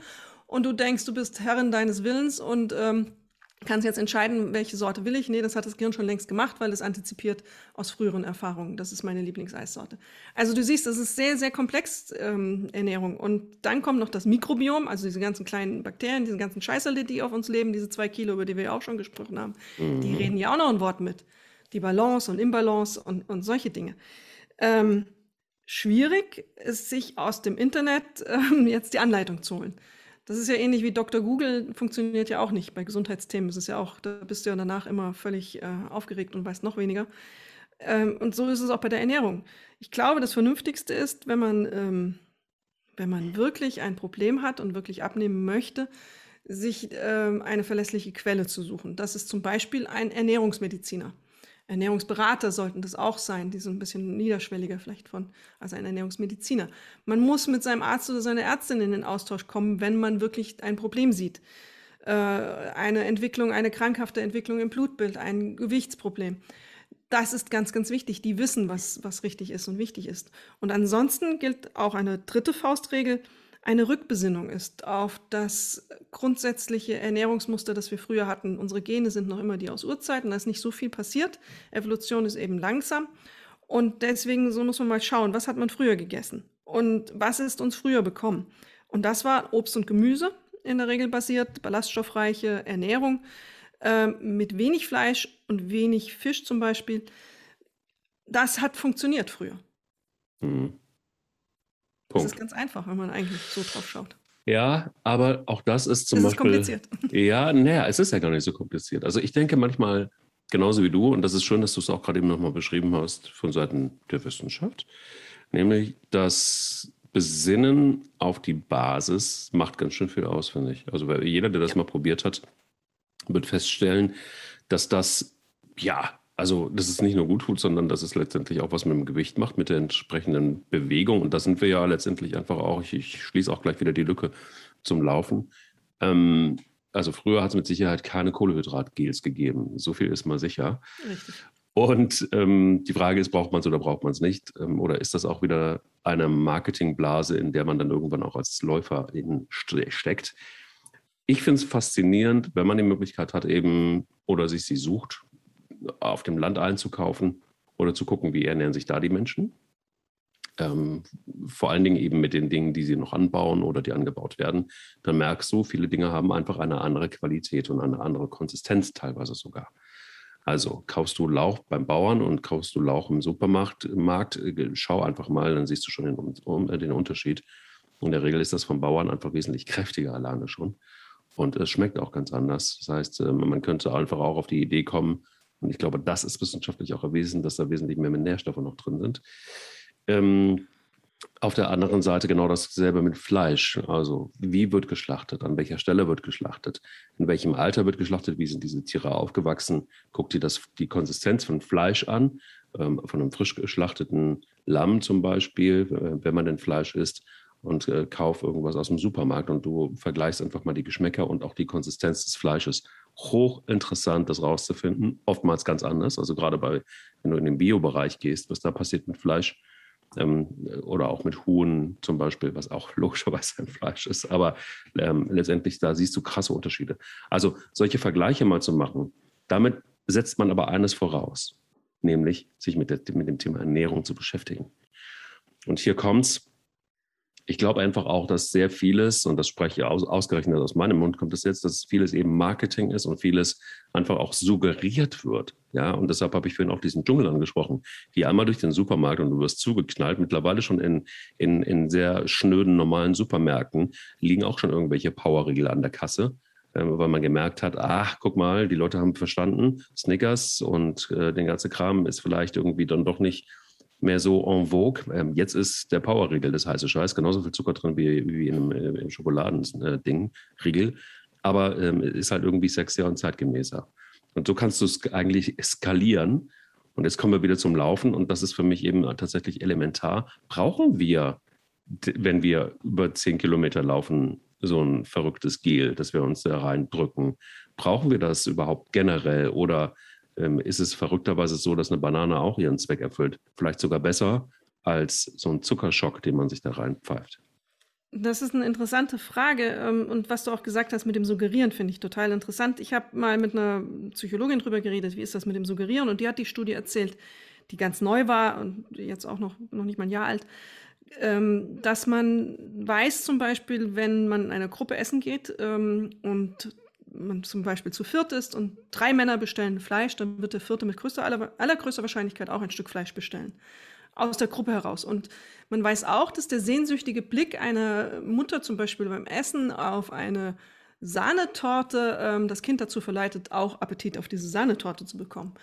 und du denkst, du bist Herrin deines Willens und ähm, kannst jetzt entscheiden, welche Sorte will ich. Nee, das hat das Gehirn schon längst gemacht, weil es antizipiert aus früheren Erfahrungen. Das ist meine Lieblingseissorte. Also du siehst, das ist sehr, sehr komplex, ähm, Ernährung. Und dann kommt noch das Mikrobiom, also diese ganzen kleinen Bakterien, diese ganzen Scheißerle, die auf uns leben, diese zwei Kilo, über die wir ja auch schon gesprochen haben. Mhm. Die reden ja auch noch ein Wort mit. Die Balance und Imbalance und, und solche Dinge. Ähm, schwierig ist, sich aus dem Internet ähm, jetzt die Anleitung zu holen. Das ist ja ähnlich wie Dr. Google, funktioniert ja auch nicht. Bei Gesundheitsthemen ist ja auch, da bist du ja danach immer völlig äh, aufgeregt und weißt noch weniger. Ähm, und so ist es auch bei der Ernährung. Ich glaube, das Vernünftigste ist, wenn man, ähm, wenn man wirklich ein Problem hat und wirklich abnehmen möchte, sich ähm, eine verlässliche Quelle zu suchen. Das ist zum Beispiel ein Ernährungsmediziner. Ernährungsberater sollten das auch sein, die so ein bisschen niederschwelliger vielleicht von als ein Ernährungsmediziner. Man muss mit seinem Arzt oder seiner Ärztin in den Austausch kommen, wenn man wirklich ein Problem sieht. Äh, eine Entwicklung, eine krankhafte Entwicklung im Blutbild, ein Gewichtsproblem. Das ist ganz, ganz wichtig. Die wissen, was, was richtig ist und wichtig ist. Und ansonsten gilt auch eine dritte Faustregel eine Rückbesinnung ist auf das grundsätzliche Ernährungsmuster, das wir früher hatten. Unsere Gene sind noch immer die aus Urzeiten, da ist nicht so viel passiert. Evolution ist eben langsam. Und deswegen so muss man mal schauen, was hat man früher gegessen und was ist uns früher bekommen. Und das war Obst und Gemüse in der Regel basiert, ballaststoffreiche Ernährung äh, mit wenig Fleisch und wenig Fisch zum Beispiel. Das hat funktioniert früher. Mhm. Punkt. Das ist ganz einfach, wenn man eigentlich so drauf schaut. Ja, aber auch das ist zum das Beispiel. Ist kompliziert. Ja, naja, es ist ja gar nicht so kompliziert. Also ich denke manchmal genauso wie du, und das ist schön, dass du es auch gerade eben nochmal beschrieben hast von Seiten der Wissenschaft, nämlich das Besinnen auf die Basis macht ganz schön viel aus, finde ich. Also jeder, der das ja. mal probiert hat, wird feststellen, dass das ja also, dass es nicht nur gut tut, sondern dass es letztendlich auch was mit dem Gewicht macht, mit der entsprechenden Bewegung. Und da sind wir ja letztendlich einfach auch, ich, ich schließe auch gleich wieder die Lücke zum Laufen. Ähm, also früher hat es mit Sicherheit keine Kohlehydratgels gegeben. So viel ist mal sicher. Richtig. Und ähm, die Frage ist, braucht man es oder braucht man es nicht? Ähm, oder ist das auch wieder eine Marketingblase, in der man dann irgendwann auch als Läufer steckt? Ich finde es faszinierend, wenn man die Möglichkeit hat, eben oder sich sie sucht, auf dem Land einzukaufen oder zu gucken, wie ernähren sich da die Menschen. Ähm, vor allen Dingen eben mit den Dingen, die sie noch anbauen oder die angebaut werden, dann merkst du, viele Dinge haben einfach eine andere Qualität und eine andere Konsistenz teilweise sogar. Also kaufst du Lauch beim Bauern und kaufst du Lauch im Supermarkt, Markt, äh, schau einfach mal, dann siehst du schon den, den Unterschied. In der Regel ist das vom Bauern einfach wesentlich kräftiger alleine schon. Und es schmeckt auch ganz anders. Das heißt, äh, man könnte einfach auch auf die Idee kommen, und ich glaube, das ist wissenschaftlich auch erwiesen, dass da wesentlich mehr Nährstoffe noch drin sind. Ähm, auf der anderen Seite genau dasselbe mit Fleisch. Also wie wird geschlachtet? An welcher Stelle wird geschlachtet? In welchem Alter wird geschlachtet? Wie sind diese Tiere aufgewachsen? Guck dir das, die Konsistenz von Fleisch an, ähm, von einem frisch geschlachteten Lamm zum Beispiel, äh, wenn man denn Fleisch isst und äh, kauf irgendwas aus dem Supermarkt und du vergleichst einfach mal die Geschmäcker und auch die Konsistenz des Fleisches hochinteressant, das rauszufinden. Oftmals ganz anders. Also gerade bei, wenn du in den Bio-Bereich gehst, was da passiert mit Fleisch ähm, oder auch mit Huhn zum Beispiel, was auch logischerweise ein Fleisch ist. Aber ähm, letztendlich, da siehst du krasse Unterschiede. Also solche Vergleiche mal zu machen, damit setzt man aber eines voraus, nämlich sich mit, der, mit dem Thema Ernährung zu beschäftigen. Und hier kommt's ich glaube einfach auch, dass sehr vieles, und das spreche ich aus, ausgerechnet aus meinem Mund, kommt es jetzt, dass vieles eben Marketing ist und vieles einfach auch suggeriert wird. Ja, und deshalb habe ich vorhin auch diesen Dschungel angesprochen. Geh einmal durch den Supermarkt und du wirst zugeknallt. Mittlerweile schon in, in, in sehr schnöden, normalen Supermärkten liegen auch schon irgendwelche Powerriegel an der Kasse ähm, weil man gemerkt hat, ach, guck mal, die Leute haben verstanden, Snickers und äh, den ganzen Kram ist vielleicht irgendwie dann doch nicht mehr so en vogue. Ähm, jetzt ist der Powerriegel das heiße Scheiß, genauso viel Zucker drin wie, wie in einem, äh, einem Schokoladending, Riegel. Aber ähm, ist halt irgendwie sexier und zeitgemäßer. Und so kannst du es eigentlich skalieren. Und jetzt kommen wir wieder zum Laufen. Und das ist für mich eben tatsächlich elementar. Brauchen wir, wenn wir über zehn Kilometer laufen, so ein verrücktes Gel, das wir uns da reindrücken? Brauchen wir das überhaupt generell? Oder ähm, ist es verrückterweise so, dass eine Banane auch ihren Zweck erfüllt? Vielleicht sogar besser als so ein Zuckerschock, den man sich da reinpfeift. Das ist eine interessante Frage. Ähm, und was du auch gesagt hast mit dem Suggerieren, finde ich total interessant. Ich habe mal mit einer Psychologin drüber geredet, wie ist das mit dem Suggerieren? Und die hat die Studie erzählt, die ganz neu war und jetzt auch noch, noch nicht mal ein Jahr alt, ähm, dass man weiß zum Beispiel, wenn man in einer Gruppe essen geht ähm, und man zum Beispiel zu viert ist und drei Männer bestellen Fleisch, dann wird der vierte mit größter, aller, allergrößter Wahrscheinlichkeit auch ein Stück Fleisch bestellen. Aus der Gruppe heraus. Und man weiß auch, dass der sehnsüchtige Blick einer Mutter zum Beispiel beim Essen auf eine Sahnetorte ähm, das Kind dazu verleitet, auch Appetit auf diese Sahnetorte zu bekommen.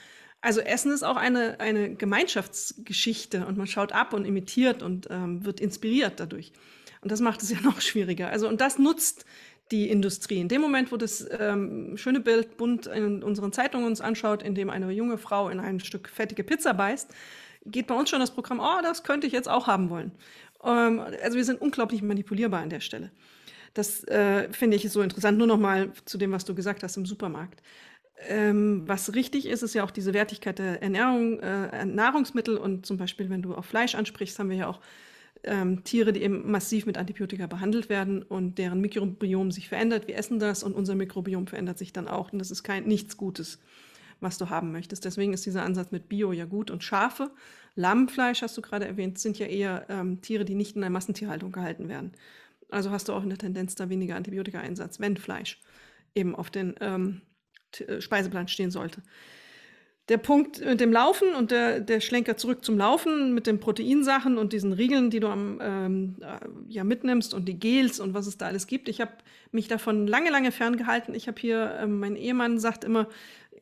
Also Essen ist auch eine, eine Gemeinschaftsgeschichte und man schaut ab und imitiert und ähm, wird inspiriert dadurch. Und das macht es ja noch schwieriger. Also, und das nutzt die Industrie. In dem Moment, wo das ähm, schöne Bild bunt in unseren Zeitungen uns anschaut, in dem eine junge Frau in ein Stück fettige Pizza beißt, geht bei uns schon das Programm, oh, das könnte ich jetzt auch haben wollen. Ähm, also wir sind unglaublich manipulierbar an der Stelle. Das äh, finde ich so interessant. Nur noch mal zu dem, was du gesagt hast im Supermarkt. Ähm, was richtig ist, ist ja auch diese Wertigkeit der Ernährung, äh, Nahrungsmittel und zum Beispiel, wenn du auf Fleisch ansprichst, haben wir ja auch ähm, Tiere, die eben massiv mit Antibiotika behandelt werden und deren Mikrobiom sich verändert. Wir essen das und unser Mikrobiom verändert sich dann auch. Und das ist kein nichts Gutes, was du haben möchtest. Deswegen ist dieser Ansatz mit Bio ja gut. Und Schafe, Lammfleisch hast du gerade erwähnt, sind ja eher ähm, Tiere, die nicht in der Massentierhaltung gehalten werden. Also hast du auch in der Tendenz da weniger Antibiotika-Einsatz, wenn Fleisch eben auf den ähm, äh, Speiseplan stehen sollte der Punkt mit dem Laufen und der, der Schlenker zurück zum Laufen mit den Proteinsachen und diesen Riegeln, die du am, ähm, äh, ja mitnimmst und die Gels und was es da alles gibt. Ich habe mich davon lange, lange ferngehalten. Ich habe hier, ähm, mein Ehemann sagt immer,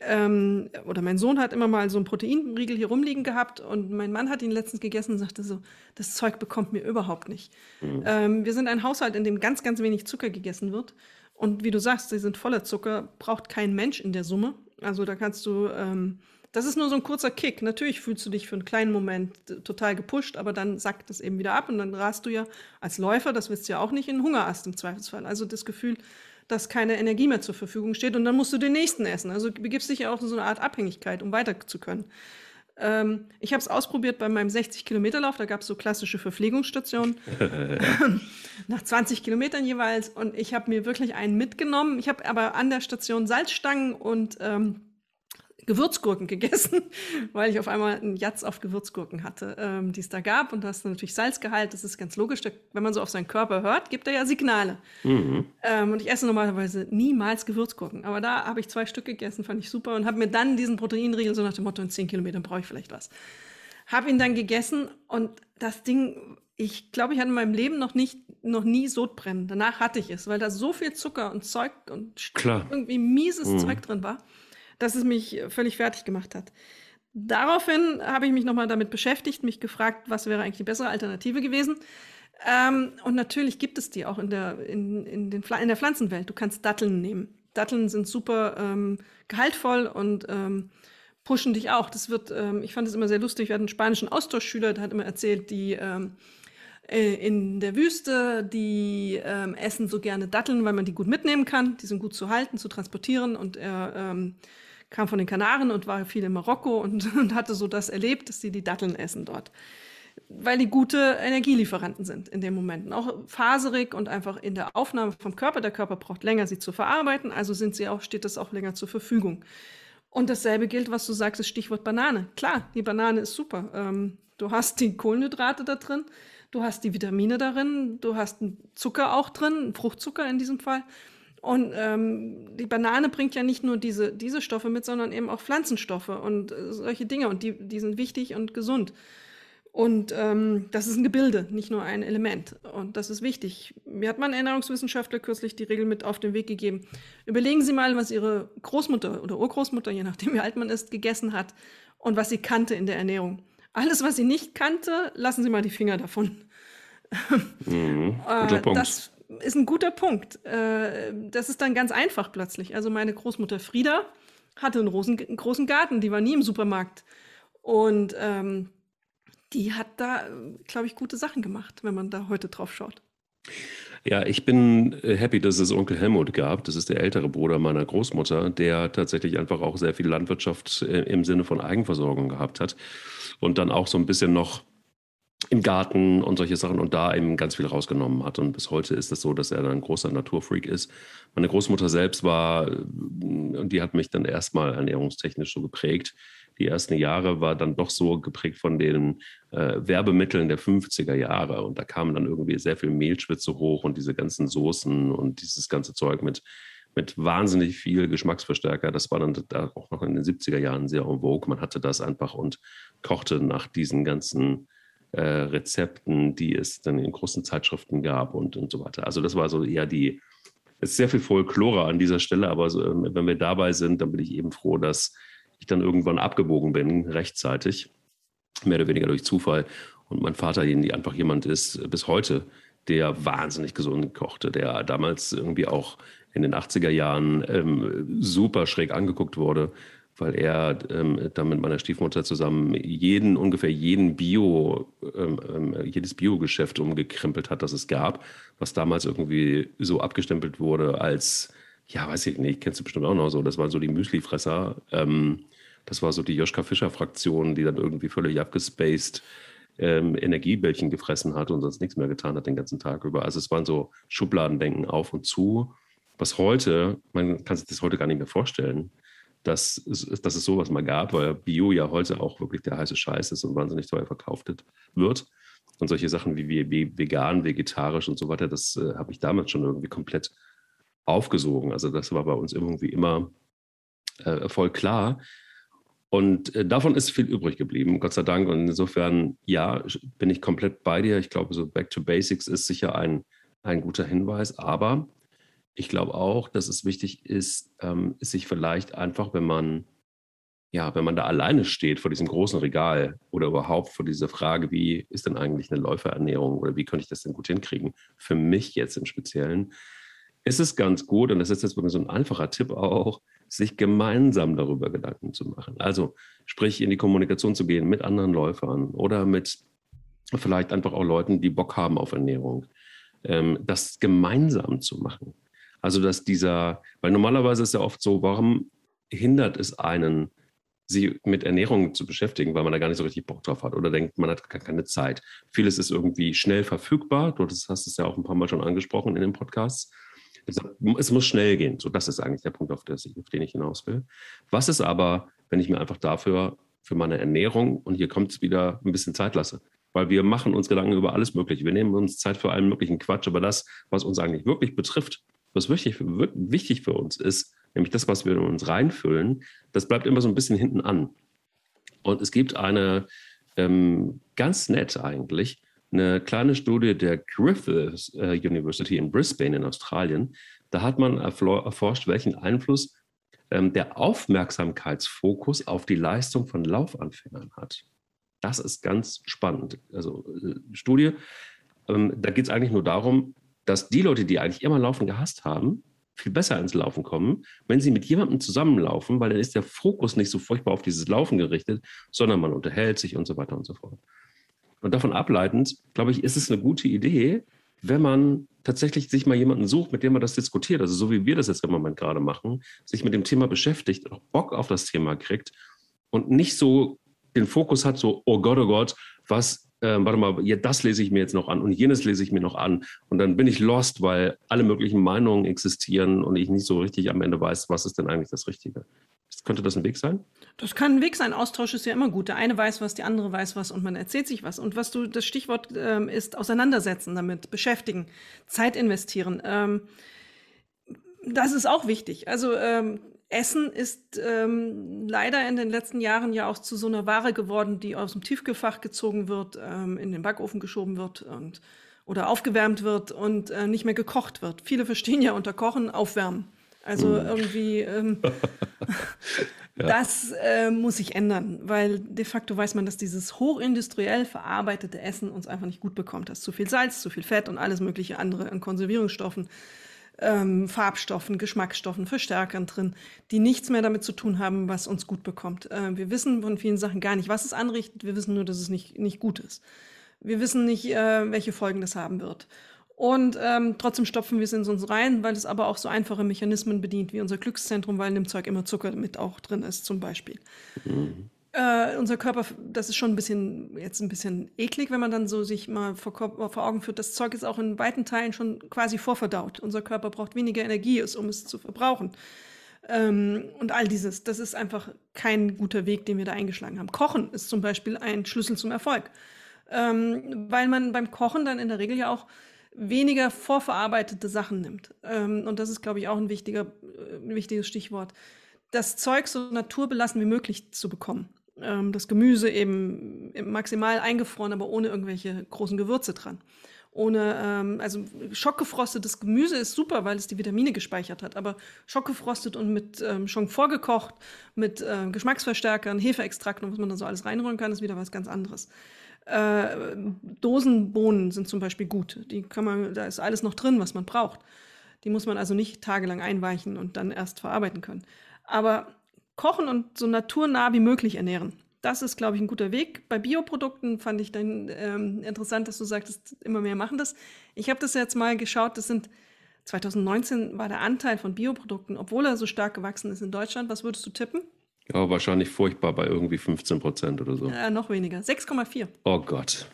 ähm, oder mein Sohn hat immer mal so einen Proteinriegel hier rumliegen gehabt und mein Mann hat ihn letztens gegessen und sagte so, das Zeug bekommt mir überhaupt nicht. Mhm. Ähm, wir sind ein Haushalt, in dem ganz, ganz wenig Zucker gegessen wird. Und wie du sagst, sie sind voller Zucker, braucht kein Mensch in der Summe. Also da kannst du, ähm, das ist nur so ein kurzer Kick. Natürlich fühlst du dich für einen kleinen Moment total gepusht, aber dann sackt es eben wieder ab und dann rast du ja als Läufer, das willst du ja auch nicht, in Hungerast im Zweifelsfall. Also das Gefühl, dass keine Energie mehr zur Verfügung steht und dann musst du den nächsten essen. Also begibst dich ja auch in so eine Art Abhängigkeit, um weiter zu können. Ähm, ich habe es ausprobiert bei meinem 60-Kilometer-Lauf. Da gab es so klassische Verpflegungsstationen nach 20 Kilometern jeweils. Und ich habe mir wirklich einen mitgenommen. Ich habe aber an der Station Salzstangen und ähm, Gewürzgurken gegessen, weil ich auf einmal einen Jatz auf Gewürzgurken hatte, ähm, die es da gab. Und da hast du natürlich Salzgehalt, das ist ganz logisch. Da, wenn man so auf seinen Körper hört, gibt er ja Signale. Mhm. Ähm, und ich esse normalerweise niemals Gewürzgurken. Aber da habe ich zwei Stück gegessen, fand ich super. Und habe mir dann diesen Proteinriegel so nach dem Motto, in zehn Kilometern brauche ich vielleicht was. Habe ihn dann gegessen und das Ding, ich glaube, ich hatte in meinem Leben noch nicht, noch nie Sodbrennen. Danach hatte ich es, weil da so viel Zucker und Zeug und Klar. irgendwie mieses mhm. Zeug drin war dass es mich völlig fertig gemacht hat. Daraufhin habe ich mich nochmal damit beschäftigt, mich gefragt, was wäre eigentlich die bessere Alternative gewesen. Ähm, und natürlich gibt es die auch in der, in, in, den, in der Pflanzenwelt. Du kannst Datteln nehmen. Datteln sind super ähm, gehaltvoll und ähm, pushen dich auch. Das wird, ähm, ich fand es immer sehr lustig. Wir hatten einen spanischen Austauschschüler, der hat immer erzählt, die ähm, äh, in der Wüste, die ähm, essen so gerne Datteln, weil man die gut mitnehmen kann. Die sind gut zu halten, zu transportieren und er kam von den Kanaren und war viel in Marokko und, und hatte so das erlebt, dass sie die Datteln essen dort. Weil die gute Energielieferanten sind in den Momenten. Auch faserig und einfach in der Aufnahme vom Körper. Der Körper braucht länger, sie zu verarbeiten, also sind sie auch, steht das auch länger zur Verfügung. Und dasselbe gilt, was du sagst, das Stichwort Banane. Klar, die Banane ist super. Ähm, du hast die Kohlenhydrate da drin, du hast die Vitamine darin, du hast Zucker auch drin, Fruchtzucker in diesem Fall. Und ähm, die Banane bringt ja nicht nur diese, diese Stoffe mit, sondern eben auch Pflanzenstoffe und äh, solche Dinge. Und die, die sind wichtig und gesund. Und ähm, das ist ein Gebilde, nicht nur ein Element. Und das ist wichtig. Mir hat mein Ernährungswissenschaftler kürzlich die Regel mit auf den Weg gegeben. Überlegen Sie mal, was Ihre Großmutter oder Urgroßmutter, je nachdem wie alt man ist, gegessen hat und was sie kannte in der Ernährung. Alles, was sie nicht kannte, lassen Sie mal die Finger davon. Mhm, guter Äh, Punkt. das ist ein guter Punkt. Äh, das ist dann ganz einfach plötzlich. Also meine Großmutter Frieda hatte einen, Rosen, einen großen Garten, die war nie im Supermarkt. Und ähm, die hat da, glaube ich, gute Sachen gemacht, wenn man da heute drauf schaut. Ja, ich bin äh, happy, dass es Onkel Helmut gab. Das ist der ältere Bruder meiner Großmutter, der tatsächlich einfach auch sehr viel Landwirtschaft äh, im Sinne von Eigenversorgung gehabt hat und dann auch so ein bisschen noch im Garten und solche Sachen und da eben ganz viel rausgenommen hat. Und bis heute ist es so, dass er dann ein großer Naturfreak ist. Meine Großmutter selbst war, und die hat mich dann erstmal ernährungstechnisch so geprägt. Die ersten Jahre war dann doch so geprägt von den äh, Werbemitteln der 50er Jahre. Und da kamen dann irgendwie sehr viel Mehlschwitze hoch und diese ganzen Soßen und dieses ganze Zeug mit, mit wahnsinnig viel Geschmacksverstärker. Das war dann da auch noch in den 70er Jahren sehr en vogue. Man hatte das einfach und kochte nach diesen ganzen äh, Rezepten, die es dann in großen Zeitschriften gab und, und so weiter. Also das war so eher die, es ist sehr viel Folklore an dieser Stelle, aber so, ähm, wenn wir dabei sind, dann bin ich eben froh, dass ich dann irgendwann abgebogen bin, rechtzeitig, mehr oder weniger durch Zufall. Und mein Vater einfach jemand ist bis heute, der wahnsinnig gesund kochte, der damals irgendwie auch in den 80er Jahren ähm, super schräg angeguckt wurde, weil er ähm, dann mit meiner Stiefmutter zusammen jeden, ungefähr jeden Bio, ähm, ähm, jedes Biogeschäft umgekrempelt hat, das es gab, was damals irgendwie so abgestempelt wurde als, ja, weiß ich nicht, kennst du bestimmt auch noch so, das waren so die Müslifresser. Ähm, das war so die Joschka Fischer-Fraktion, die dann irgendwie völlig abgespaced ähm, Energiebällchen gefressen hat und sonst nichts mehr getan hat den ganzen Tag über. Also es waren so Schubladendenken auf und zu, was heute, man kann sich das heute gar nicht mehr vorstellen, dass, es- dass es sowas mal gab, weil Bio ja heute auch wirklich der heiße Scheiß ist und wahnsinnig teuer verkauft wird. Und solche Sachen wie vegan, vegetarisch und so weiter, das äh, habe ich damals schon irgendwie komplett aufgesogen. Also das war bei uns irgendwie immer äh, voll klar. Und äh, davon ist viel übrig geblieben, Gott sei Dank. Und insofern, ja, bin ich komplett bei dir. Ich glaube, so Back to Basics ist sicher ein, ein guter Hinweis. Aber ich glaube auch, dass es wichtig ist, ähm, sich vielleicht einfach, wenn man, ja, wenn man da alleine steht vor diesem großen Regal oder überhaupt vor dieser Frage, wie ist denn eigentlich eine Läuferernährung oder wie könnte ich das denn gut hinkriegen, für mich jetzt im Speziellen, ist es ganz gut, und das ist jetzt wirklich so ein einfacher Tipp auch, sich gemeinsam darüber Gedanken zu machen. Also sprich in die Kommunikation zu gehen mit anderen Läufern oder mit vielleicht einfach auch Leuten, die Bock haben auf Ernährung, ähm, das gemeinsam zu machen. Also dass dieser, weil normalerweise ist ja oft so, warum hindert es einen, sich mit Ernährung zu beschäftigen, weil man da gar nicht so richtig Bock drauf hat oder denkt, man hat gar keine Zeit. Vieles ist irgendwie schnell verfügbar. Du hast es ja auch ein paar Mal schon angesprochen in den Podcasts. Es, muss schnell gehen. So, das ist eigentlich der Punkt, auf den ich hinaus will. Was ist aber, wenn ich mir einfach dafür für meine Ernährung und hier kommt es wieder ein bisschen Zeit lasse? Weil wir machen uns Gedanken über alles Mögliche. Wir nehmen uns Zeit für allen möglichen Quatsch, aber das, was uns eigentlich wirklich betrifft, was wichtig für, wichtig für uns ist, nämlich das, was wir in uns reinfüllen, das bleibt immer so ein bisschen hinten an. Und es gibt eine ähm, ganz nett eigentlich, eine kleine Studie der Griffith äh, University in Brisbane in Australien. Da hat man erforscht, welchen Einfluss ähm, der Aufmerksamkeitsfokus auf die Leistung von Laufanfängern hat. Das ist ganz spannend. Also äh, Studie, ähm, da geht es eigentlich nur darum, dass die Leute, die eigentlich immer Laufen gehasst haben, viel besser ins Laufen kommen, wenn sie mit jemandem zusammenlaufen, weil dann ist der Fokus nicht so furchtbar auf dieses Laufen gerichtet, sondern man unterhält sich und so weiter und so fort. Und davon ableitend, glaube ich, ist es eine gute Idee, wenn man tatsächlich sich mal jemanden sucht, mit dem man das diskutiert, also so wie wir das jetzt im Moment gerade machen, sich mit dem Thema beschäftigt auch Bock auf das Thema kriegt und nicht so den Fokus hat, so, oh Gott, oh Gott, was, äh, warte mal, ja, das lese ich mir jetzt noch an und jenes lese ich mir noch an. Und dann bin ich lost, weil alle möglichen Meinungen existieren und ich nicht so richtig am Ende weiß, was ist denn eigentlich das Richtige. Könnte das ein Weg sein? Das kann ein Weg sein. Austausch ist ja immer gut. Der eine weiß was, die andere weiß was und man erzählt sich was. Und was du, das Stichwort ähm, ist, auseinandersetzen damit, beschäftigen, Zeit investieren. Ähm, das ist auch wichtig. Also ähm, Essen ist ähm, leider in den letzten Jahren ja auch zu so einer Ware geworden, die aus dem Tiefkühlfach gezogen wird, ähm, in den Backofen geschoben wird und oder aufgewärmt wird und äh, nicht mehr gekocht wird. Viele verstehen ja unter Kochen aufwärmen. Also Mhm. irgendwie ähm, Ja. Das äh, muss sich ändern, weil de facto weiß man, dass dieses hochindustriell verarbeitete Essen uns einfach nicht gut bekommt. Da ist zu viel Salz, zu viel Fett und alles mögliche andere an Konservierungsstoffen, ähm, Farbstoffen, Geschmacksstoffen, Verstärkern drin, die nichts mehr damit zu tun haben, was uns gut bekommt. Äh, wir wissen von vielen Sachen gar nicht, was es anrichtet. Wir wissen nur, dass es nicht, nicht gut ist. Wir wissen nicht, äh, welche Folgen das haben wird. Und ähm, trotzdem stopfen wir es in uns rein, weil es aber auch so einfache Mechanismen bedient, wie unser Glückszentrum, weil in dem Zeug immer Zucker mit auch drin ist, zum Beispiel. Mhm. Äh, unser Körper, das ist schon ein bisschen, jetzt ein bisschen eklig, wenn man dann so sich mal vor, vor, Augen führt. Das Zeug ist auch in weiten Teilen schon quasi vorverdaut. Unser Körper braucht weniger Energie, um es zu verbrauchen. Ähm, und all dieses, das ist einfach kein guter Weg, den wir da eingeschlagen haben. Kochen ist zum Beispiel ein Schlüssel zum Erfolg. Ähm, weil man beim Kochen dann in der Regel ja auch weniger vorverarbeitete Sachen nimmt. Ähm, und das ist, glaube ich, auch ein, wichtiger, äh, ein wichtiges Stichwort. Das Zeug so naturbelassen wie möglich zu bekommen. Ähm, das Gemüse eben maximal eingefroren, aber ohne irgendwelche großen Gewürze dran. Ohne, ähm, also schockgefrostetes Gemüse ist super, weil es die Vitamine gespeichert hat, aber schockgefrostet und mit ähm, schon vorgekocht, mit äh, Geschmacksverstärkern, Hefeextrakten, was man da so alles reinrühren kann, ist wieder was ganz anderes. Äh, Dosenbohnen sind zum Beispiel gut. Die kann man, da ist alles noch drin, was man braucht. Die muss man also nicht tagelang einweichen und dann erst verarbeiten können. Aber kochen und so naturnah wie möglich ernähren. Das ist, glaube ich, ein guter Weg. Bei Bioprodukten fand ich dann ähm, interessant, dass du sagtest, immer mehr machen das. Ich habe das jetzt mal geschaut, das sind 2019 war der Anteil von Bioprodukten, obwohl er so stark gewachsen ist in Deutschland. Was würdest du tippen? Ja, wahrscheinlich furchtbar bei irgendwie 15 Prozent oder so. Ja, noch weniger. 6,4. Oh Gott.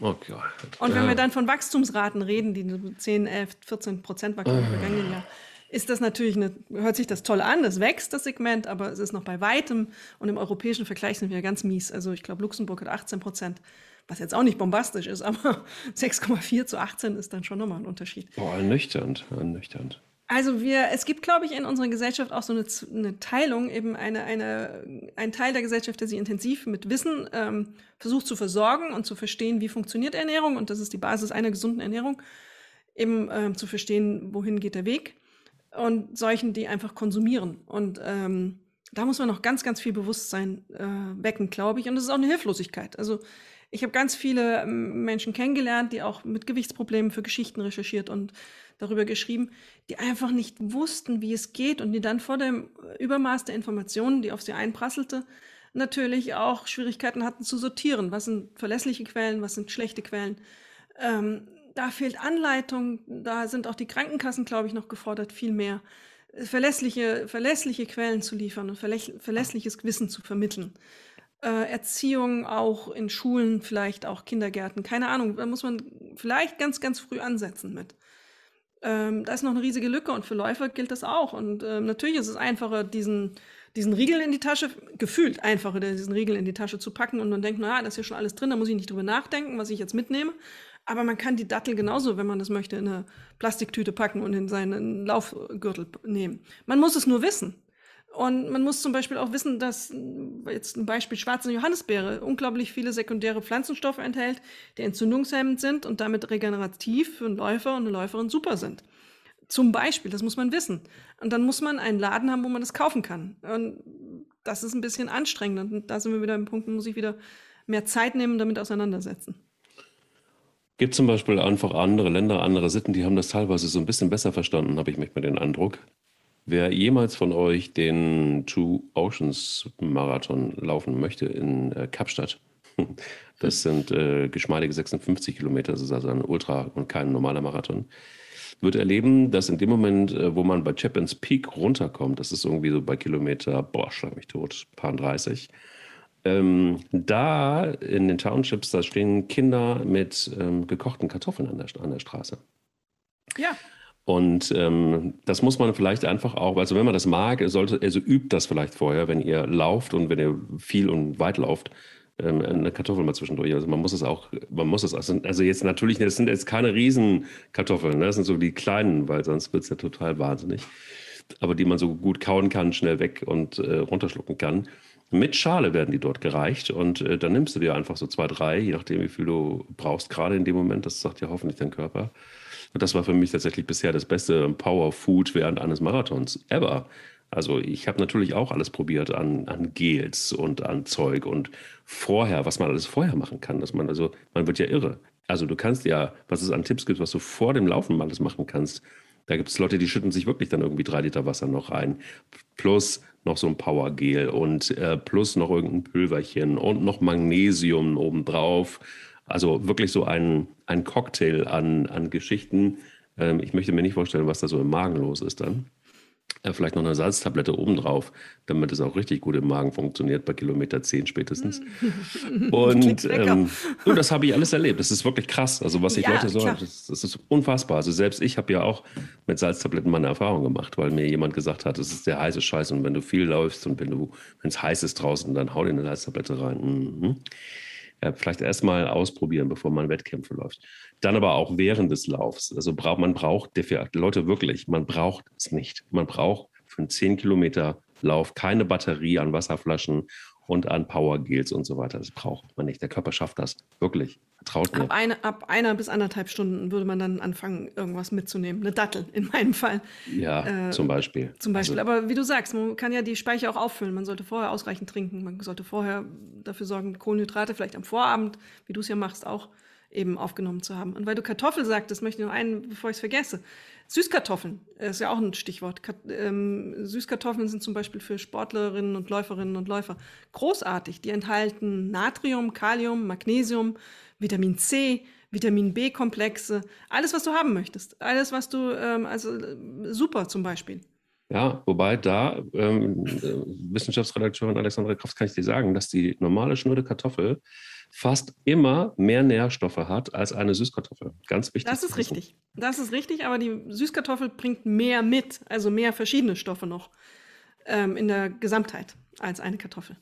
Oh Gott. Und wenn ja. wir dann von Wachstumsraten reden, die 10, 11, 14 Prozent wachsen im ah. vergangenen Jahr, ist das natürlich eine, hört sich das toll an, es wächst das Segment, aber es ist noch bei weitem und im europäischen Vergleich sind wir ganz mies. Also ich glaube, Luxemburg hat 18 Prozent, was jetzt auch nicht bombastisch ist, aber 6,4 zu 18 ist dann schon nochmal ein Unterschied. Boah, ernüchternd, ernüchternd. Also wir, es gibt, glaube ich, in unserer Gesellschaft auch so eine, eine Teilung, eben eine, eine, ein Teil der Gesellschaft, der sich intensiv mit Wissen ähm, versucht zu versorgen und zu verstehen, wie funktioniert Ernährung. Und das ist die Basis einer gesunden Ernährung, eben ähm, zu verstehen, wohin geht der Weg. Und solchen, die einfach konsumieren. Und ähm, da muss man noch ganz, ganz viel Bewusstsein äh, wecken, glaube ich. Und das ist auch eine Hilflosigkeit. Also ich habe ganz viele ähm, Menschen kennengelernt, die auch mit Gewichtsproblemen für Geschichten recherchiert und darüber geschrieben, die einfach nicht wussten, wie es geht und die dann vor dem Übermaß der Informationen, die auf sie einprasselte, natürlich auch Schwierigkeiten hatten zu sortieren. Was sind verlässliche Quellen, was sind schlechte Quellen? Ähm, da fehlt Anleitung, da sind auch die Krankenkassen, glaube ich, noch gefordert, viel mehr verlässliche, verlässliche Quellen zu liefern und verlässliches Wissen zu vermitteln. Äh, Erziehung auch in Schulen, vielleicht auch Kindergärten, keine Ahnung, da muss man vielleicht ganz, ganz früh ansetzen mit. Ähm, da ist noch eine riesige Lücke und für Läufer gilt das auch. Und ähm, natürlich ist es einfacher, diesen, diesen Riegel in die Tasche, gefühlt einfacher, diesen Riegel in die Tasche zu packen und man denkt, naja, da ist ja schon alles drin, da muss ich nicht drüber nachdenken, was ich jetzt mitnehme. Aber man kann die Dattel genauso, wenn man das möchte, in eine Plastiktüte packen und in seinen Laufgürtel nehmen. Man muss es nur wissen. Und man muss zum Beispiel auch wissen, dass jetzt ein Beispiel schwarze Johannisbeere unglaublich viele sekundäre Pflanzenstoffe enthält, die entzündungshemmend sind und damit regenerativ für einen Läufer und eine Läuferin super sind. Zum Beispiel, das muss man wissen. Und dann muss man einen Laden haben, wo man das kaufen kann. Und das ist ein bisschen anstrengend. Und da sind wir wieder im Punkt, muss ich wieder mehr Zeit nehmen und damit auseinandersetzen. Gibt zum Beispiel einfach andere Länder, andere Sitten, die haben das teilweise so ein bisschen besser verstanden, habe ich manchmal den Eindruck. Wer jemals von euch den Two Oceans Marathon laufen möchte in äh, Kapstadt, das sind äh, geschmeidige 56 Kilometer, das ist also ein Ultra und kein normaler Marathon, wird erleben, dass in dem Moment, äh, wo man bei Chapin's Peak runterkommt, das ist irgendwie so bei Kilometer, boah, schlag mich tot, paar 30, ähm, da in den Townships, da stehen Kinder mit ähm, gekochten Kartoffeln an der, an der Straße. Ja. Und ähm, das muss man vielleicht einfach auch, also wenn man das mag, sollte, also übt das vielleicht vorher, wenn ihr lauft und wenn ihr viel und weit lauft, ähm, eine Kartoffel mal zwischendurch. Also man muss es auch, man muss es, also jetzt natürlich, das sind jetzt keine Riesenkartoffeln, ne? das sind so die kleinen, weil sonst wird es ja total wahnsinnig. Aber die man so gut kauen kann, schnell weg und äh, runterschlucken kann. Mit Schale werden die dort gereicht und äh, dann nimmst du dir einfach so zwei, drei, je nachdem, wie viel du brauchst, gerade in dem Moment. Das sagt ja hoffentlich dein Körper. Und das war für mich tatsächlich bisher das beste Power Food während eines Marathons ever. Also ich habe natürlich auch alles probiert an, an Gels und an Zeug und vorher, was man alles vorher machen kann, dass man also, man wird ja irre. Also du kannst ja, was es an Tipps gibt, was du vor dem Laufen alles machen kannst. Da gibt es Leute, die schütten sich wirklich dann irgendwie drei Liter Wasser noch rein. Plus noch so ein Powergel und äh, plus noch irgendein Pülverchen und noch Magnesium obendrauf. Also wirklich so ein, ein Cocktail an, an Geschichten. Ähm, ich möchte mir nicht vorstellen, was da so im Magen los ist dann. Äh, vielleicht noch eine Salztablette obendrauf, damit es auch richtig gut im Magen funktioniert, bei Kilometer 10 spätestens. Und ähm, oh, das habe ich alles erlebt. Das ist wirklich krass. Also, was ich ja, Leute so, das, das, ist unfassbar. Also, selbst ich habe ja auch mit Salztabletten meine Erfahrung gemacht, weil mir jemand gesagt hat, es ist der heiße Scheiß und wenn du viel läufst und wenn du, wenn es heiß ist draußen, dann hau dir eine Salztablette rein. Mhm. Ja, vielleicht erstmal ausprobieren, bevor man Wettkämpfe läuft. Dann aber auch während des Laufs. Also braucht, man braucht, Leute wirklich, man braucht es nicht. Man braucht für einen 10 Kilometer Lauf keine Batterie an Wasserflaschen und an Powergels und so weiter. Das braucht man nicht. Der Körper schafft das. Wirklich. Vertraut mir. Ab, eine, ab einer bis anderthalb Stunden würde man dann anfangen, irgendwas mitzunehmen. Eine Dattel in meinem Fall. Ja, äh, zum Beispiel. Zum Beispiel. Also, Aber wie du sagst, man kann ja die Speicher auch auffüllen. Man sollte vorher ausreichend trinken. Man sollte vorher dafür sorgen, Kohlenhydrate vielleicht am Vorabend, wie du es ja machst, auch eben aufgenommen zu haben. Und weil du Kartoffel sagtest, möchte ich noch einen, bevor ich es vergesse. Süßkartoffeln ist ja auch ein Stichwort. Kat ähm, Süßkartoffeln sind zum Beispiel für Sportlerinnen und Läuferinnen und Läufer großartig. Die enthalten Natrium, Kalium, Magnesium, Vitamin C, Vitamin B-Komplexe, alles, was du haben möchtest. Alles, was du, ähm, also super zum Beispiel. Ja, wobei da ähm, äh, Wissenschaftsredakteurin Alexandra Kraft kann ich dir sagen, dass die normale schnöde Kartoffel fast immer mehr Nährstoffe hat als eine Süßkartoffel. Ganz wichtig. Das ist richtig. Das ist richtig, aber die Süßkartoffel bringt mehr mit, also mehr verschiedene Stoffe noch ähm, in der Gesamtheit als eine Kartoffel.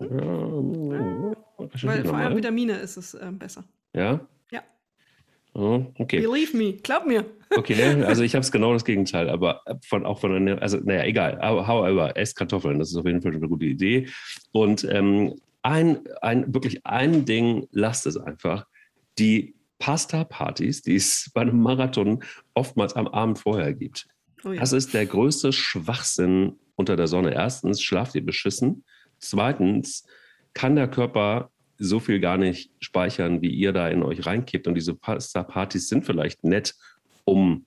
Ja, Weil vor allem Vitamine ist es äh, besser. Ja? Ja. Oh, okay. Believe me, glaub mir. Okay, also ich habe es genau das Gegenteil, aber von, auch von einer, also naja, egal. However, esst Kartoffeln, das ist auf jeden Fall eine gute Idee. Und ähm, ein, ein, wirklich ein Ding, lasst es einfach. Die Pasta-Partys, die es bei einem Marathon oftmals am Abend vorher gibt. Oh ja. Das ist der größte Schwachsinn unter der Sonne. Erstens, schlaft ihr beschissen. Zweitens, kann der Körper so viel gar nicht speichern, wie ihr da in euch reinkippt. Und diese Pasta-Partys sind vielleicht nett, um,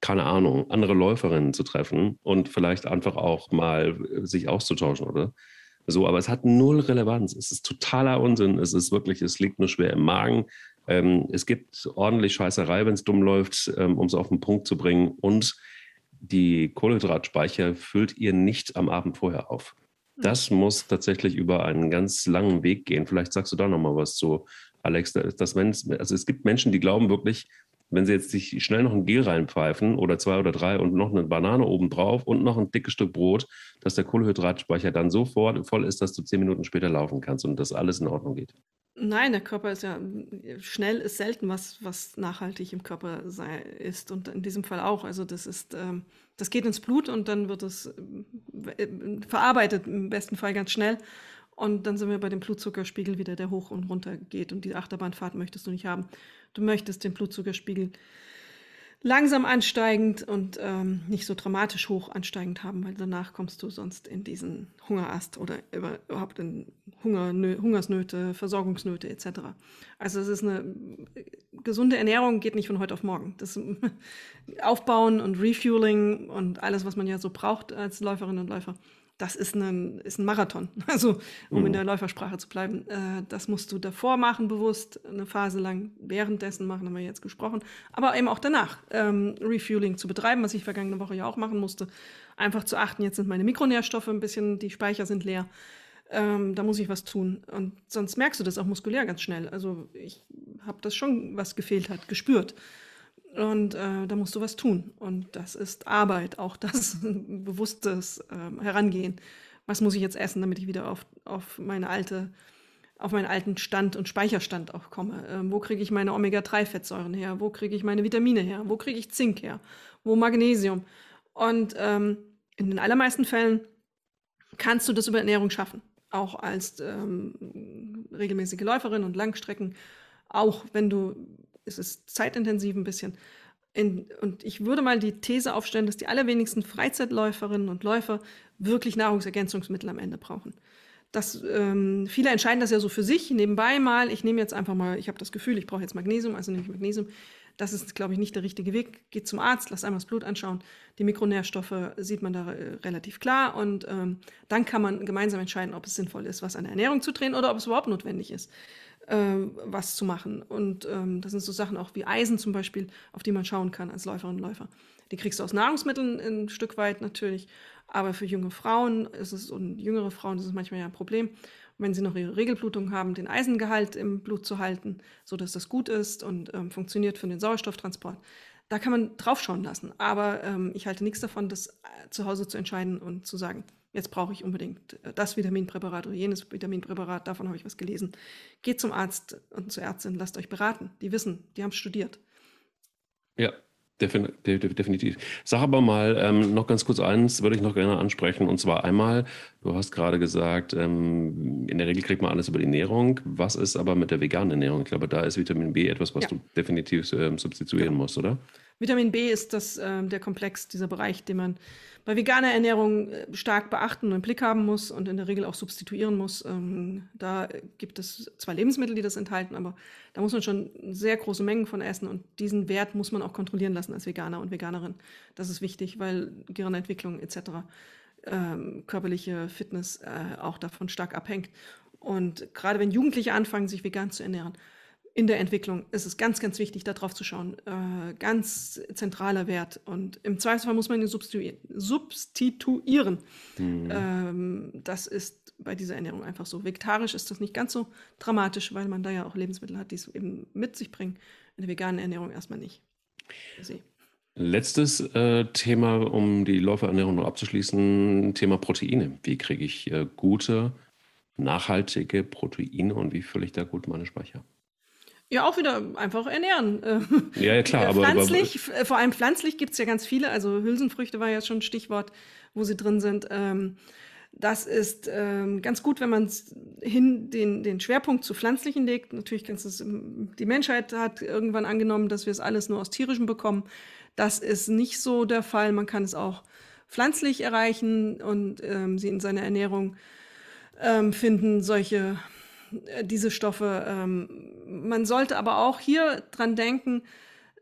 keine Ahnung, andere Läuferinnen zu treffen und vielleicht einfach auch mal sich auszutauschen, oder? So, aber es hat null Relevanz. Es ist totaler Unsinn. Es ist wirklich, es liegt nur schwer im Magen. Ähm, es gibt ordentlich Scheißerei, wenn es dumm läuft, ähm, um es auf den Punkt zu bringen. Und die Kohlenhydratspeicher füllt ihr nicht am Abend vorher auf. Hm. Das muss tatsächlich über einen ganz langen Weg gehen. Vielleicht sagst du da nochmal was zu, Alex. Dass, es, also es gibt Menschen, die glauben wirklich, wenn sie jetzt sich schnell noch ein Gel reinpfeifen oder zwei oder drei und noch eine Banane oben drauf und noch ein dickes Stück Brot, dass der Kohlenhydratspeicher dann so voll ist, dass du zehn Minuten später laufen kannst und dass alles in Ordnung geht. Nein, der Körper ist ja schnell ist selten was, was nachhaltig im Körper sei, ist und in diesem Fall auch. Also das ist, ähm, das geht ins Blut und dann wird es äh, verarbeitet im besten Fall ganz schnell und dann sind wir bei dem Blutzuckerspiegel wieder, der hoch und runter geht und die Achterbahnfahrt möchtest du nicht haben. Du möchtest den Blutzuckerspiegel langsam ansteigend und ähm, nicht so dramatisch hoch ansteigend haben, weil danach kommst du sonst in diesen Hungerast oder überhaupt in Hunger, Hungersnöte, Versorgungsnöte etc. Also es ist eine gesunde Ernährung geht nicht von heute auf morgen. Das Aufbauen und Refueling und alles, was man ja so braucht als Läuferin und Läufer, das ist ein, ist ein Marathon. Also, um mhm. in der Läufersprache zu bleiben, äh, das musst du davor machen, bewusst, eine Phase lang währenddessen machen, haben wir jetzt gesprochen, aber eben auch danach ähm, Refueling zu betreiben, was ich vergangene Woche ja auch machen musste. Einfach zu achten, jetzt sind meine Mikronährstoffe ein bisschen, die Speicher sind leer. Ähm, da muss ich was tun. Und sonst merkst du das auch muskulär ganz schnell. Also, ich habe das schon, was gefehlt hat, gespürt. Und äh, da musst du was tun. Und das ist Arbeit, auch das bewusstes äh, Herangehen. Was muss ich jetzt essen, damit ich wieder auf, auf meine alte, auf meinen alten Stand und Speicherstand auch komme? Ähm, wo kriege ich meine Omega-3-Fettsäuren her? Wo kriege ich meine Vitamine her? Wo kriege ich Zink her? Wo Magnesium? Und ähm, in den allermeisten Fällen kannst du das über Ernährung schaffen. Auch als ähm, regelmäßige Läuferin und Langstrecken. Auch wenn du es ist zeitintensiv ein bisschen. In, und ich würde mal die These aufstellen, dass die allerwenigsten Freizeitläuferinnen und Läufer wirklich Nahrungsergänzungsmittel am Ende brauchen. Das, ähm, viele entscheiden das ja so für sich, nebenbei mal. Ich nehme jetzt einfach mal, ich habe das Gefühl, ich brauche jetzt Magnesium, also nehme ich Magnesium. Das ist, glaube ich, nicht der richtige Weg. Geht zum Arzt, lasst einmal das Blut anschauen. Die Mikronährstoffe sieht man da äh, relativ klar. Und ähm, dann kann man gemeinsam entscheiden, ob es sinnvoll ist, was an der Ernährung zu drehen oder ob es überhaupt notwendig ist, äh, was zu machen. Und ähm, das sind so Sachen auch wie Eisen zum Beispiel, auf die man schauen kann als Läuferinnen und Läufer. Die kriegst du aus Nahrungsmitteln ein Stück weit natürlich. Aber für junge Frauen ist es und jüngere Frauen ist es manchmal ja ein Problem wenn sie noch ihre Regelblutung haben, den Eisengehalt im Blut zu halten, sodass das gut ist und ähm, funktioniert für den Sauerstofftransport. Da kann man draufschauen lassen. Aber ähm, ich halte nichts davon, das äh, zu Hause zu entscheiden und zu sagen, jetzt brauche ich unbedingt äh, das Vitaminpräparat oder jenes Vitaminpräparat, davon habe ich was gelesen. Geht zum Arzt und zur Ärztin, lasst euch beraten. Die wissen, die haben studiert. Ja, Definitiv. Sag aber mal ähm, noch ganz kurz eins, würde ich noch gerne ansprechen. Und zwar einmal, du hast gerade gesagt, ähm, in der Regel kriegt man alles über die Ernährung. Was ist aber mit der veganen Ernährung? Ich glaube, da ist Vitamin B etwas, was ja. du definitiv ähm, substituieren ja. musst, oder? Vitamin B ist das, äh, der Komplex, dieser Bereich, den man bei veganer Ernährung äh, stark beachten und im Blick haben muss und in der Regel auch substituieren muss. Ähm, da gibt es zwar Lebensmittel, die das enthalten, aber da muss man schon sehr große Mengen von essen und diesen Wert muss man auch kontrollieren lassen als Veganer und Veganerin. Das ist wichtig, weil Gehirnentwicklung etc., ähm, körperliche Fitness äh, auch davon stark abhängt. Und gerade wenn Jugendliche anfangen, sich vegan zu ernähren, in der Entwicklung ist es ganz, ganz wichtig, darauf zu schauen. Äh, ganz zentraler Wert. Und im Zweifelsfall muss man ihn substituieren. Mhm. Ähm, das ist bei dieser Ernährung einfach so. Vegetarisch ist das nicht ganz so dramatisch, weil man da ja auch Lebensmittel hat, die es eben mit sich bringen. In der veganen Ernährung erstmal nicht. Letztes äh, Thema, um die Läuferernährung noch abzuschließen, Thema Proteine. Wie kriege ich äh, gute, nachhaltige Proteine und wie fülle ich da gut meine Speicher? Ja, auch wieder einfach ernähren. Ja, ja klar. aber, pflanzlich, aber, vor allem pflanzlich gibt es ja ganz viele. Also Hülsenfrüchte war ja schon ein Stichwort, wo sie drin sind. Ähm, das ist ähm, ganz gut, wenn man hin den, den Schwerpunkt zu pflanzlichen legt. Natürlich kannst es, die Menschheit hat irgendwann angenommen, dass wir es alles nur aus tierischem bekommen. Das ist nicht so der Fall. Man kann es auch pflanzlich erreichen und ähm, sie in seiner Ernährung ähm, finden. Solche äh, diese Stoffe. Ähm, man sollte aber auch hier dran denken,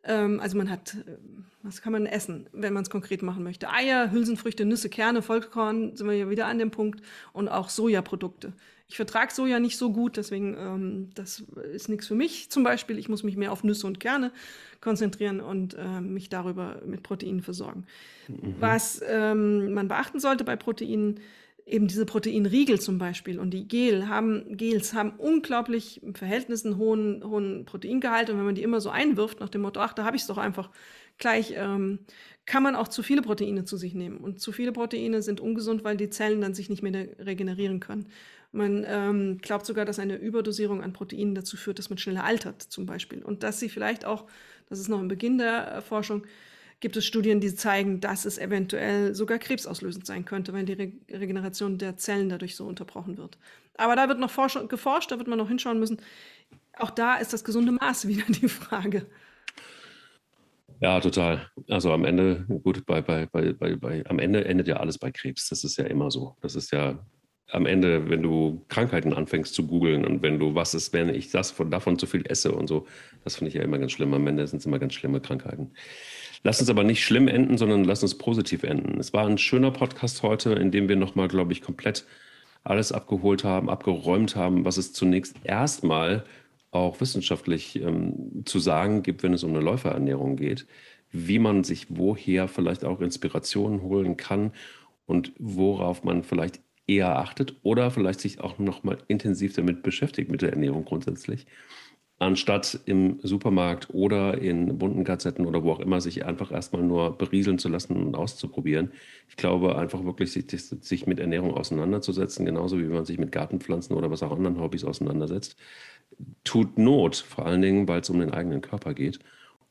ähm, also man hat, äh, was kann man essen, wenn man es konkret machen möchte? Eier, Hülsenfrüchte, Nüsse, Kerne, Vollkorn, sind wir ja wieder an dem Punkt und auch Sojaprodukte. Ich vertrage Soja nicht so gut, deswegen ähm, das ist nichts für mich zum Beispiel. Ich muss mich mehr auf Nüsse und Kerne konzentrieren und äh, mich darüber mit Proteinen versorgen. Mhm. Was ähm, man beachten sollte bei Proteinen, eben diese Proteinriegel zum Beispiel und die Gel haben, Gels haben unglaublich im Verhältnis einen hohen, hohen Proteingehalt. Und wenn man die immer so einwirft, nach dem Motto, ach, da habe ich es doch einfach gleich, ähm, kann man auch zu viele Proteine zu sich nehmen. Und zu viele Proteine sind ungesund, weil die Zellen dann sich nicht mehr regenerieren können. Man ähm, glaubt sogar, dass eine Überdosierung an Proteinen dazu führt, dass man schneller altert, zum Beispiel. Und dass sie vielleicht auch, das ist noch im Beginn der Forschung, gibt es Studien, die zeigen, dass es eventuell sogar krebsauslösend sein könnte, weil die Re Regeneration der Zellen dadurch so unterbrochen wird. Aber da wird noch geforscht, da wird man noch hinschauen müssen. Auch da ist das gesunde Maß wieder die Frage. Ja, total. Also am Ende, gut, bei, bei, bei, bei, am Ende endet ja alles bei Krebs. Das ist ja immer so. Das ist ja am Ende, wenn du Krankheiten anfängst zu googeln und wenn du, was ist, wenn ich das von, davon zu viel esse und so, das finde ich ja immer ganz schlimm. Am Ende sind es immer ganz schlimme Krankheiten. Lass uns aber nicht schlimm enden, sondern lass uns positiv enden. Es war ein schöner Podcast heute, in dem wir nochmal, glaube ich, komplett alles abgeholt haben, abgeräumt haben, was es zunächst erstmal auch wissenschaftlich ähm, zu sagen gibt, wenn es um eine Läuferernährung geht, wie man sich woher vielleicht auch Inspirationen holen kann und worauf man vielleicht eher achtet oder vielleicht sich auch nochmal intensiv damit beschäftigt mit der Ernährung grundsätzlich anstatt im Supermarkt oder in bunten Gazetten oder wo auch immer sich einfach erstmal nur berieseln zu lassen und auszuprobieren. Ich glaube, einfach wirklich sich, sich mit Ernährung auseinanderzusetzen, genauso wie man sich mit Gartenpflanzen oder was auch anderen Hobbys auseinandersetzt, tut Not, vor allen Dingen, weil es um den eigenen Körper geht.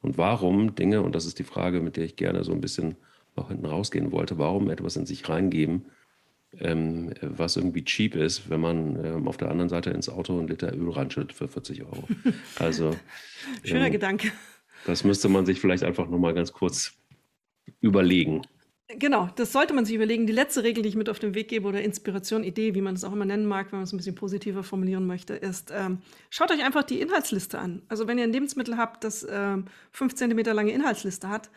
Und warum Dinge, und das ist die Frage, mit der ich gerne so ein bisschen auch hinten rausgehen wollte, warum etwas in sich reingeben, ähm, was irgendwie cheap ist, wenn man ähm, auf der anderen Seite ins Auto einen Liter Öl reinschüttet für 40 Euro. Also schöner ähm, Gedanke. Das müsste man sich vielleicht einfach nochmal ganz kurz überlegen. Genau, das sollte man sich überlegen. Die letzte Regel, die ich mit auf den Weg gebe, oder Inspiration, Idee, wie man es auch immer nennen mag, wenn man es ein bisschen positiver formulieren möchte, ist, ähm, schaut euch einfach die Inhaltsliste an. Also wenn ihr ein Lebensmittel habt, das ähm, 5 cm lange Inhaltsliste hat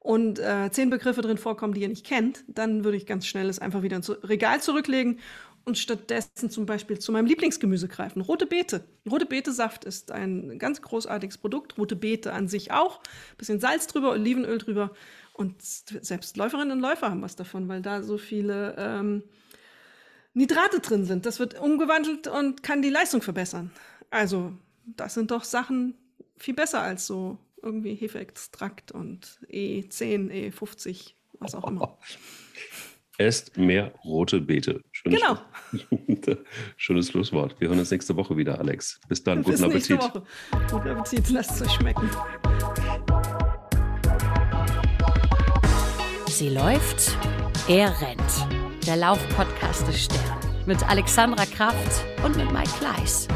und äh, zehn Begriffe drin vorkommen, die ihr nicht kennt, dann würde ich ganz schnell es einfach wieder ins Regal zurücklegen und stattdessen zum Beispiel zu meinem Lieblingsgemüse greifen. Rote Beete. Rote Beete-Saft ist ein ganz großartiges Produkt. Rote Beete an sich auch. Bisschen Salz drüber, Olivenöl drüber. Und selbst Läuferinnen und Läufer haben was davon, weil da so viele ähm, Nitrate drin sind. Das wird umgewandelt und kann die Leistung verbessern. Also, das sind doch Sachen viel besser als so irgendwie Hefeextrakt und E10, E50, was auch immer. Esst mehr rote Beete. Schönes genau. Schönes Schlusswort. Wir hören uns nächste Woche wieder, Alex. Bis dann. Bis guten Appetit. Woche. Guten Appetit. Lasst es euch schmecken. Sie läuft, er rennt. Der Laufpodcast des Stern. Mit Alexandra Kraft und mit Mike Kleiss.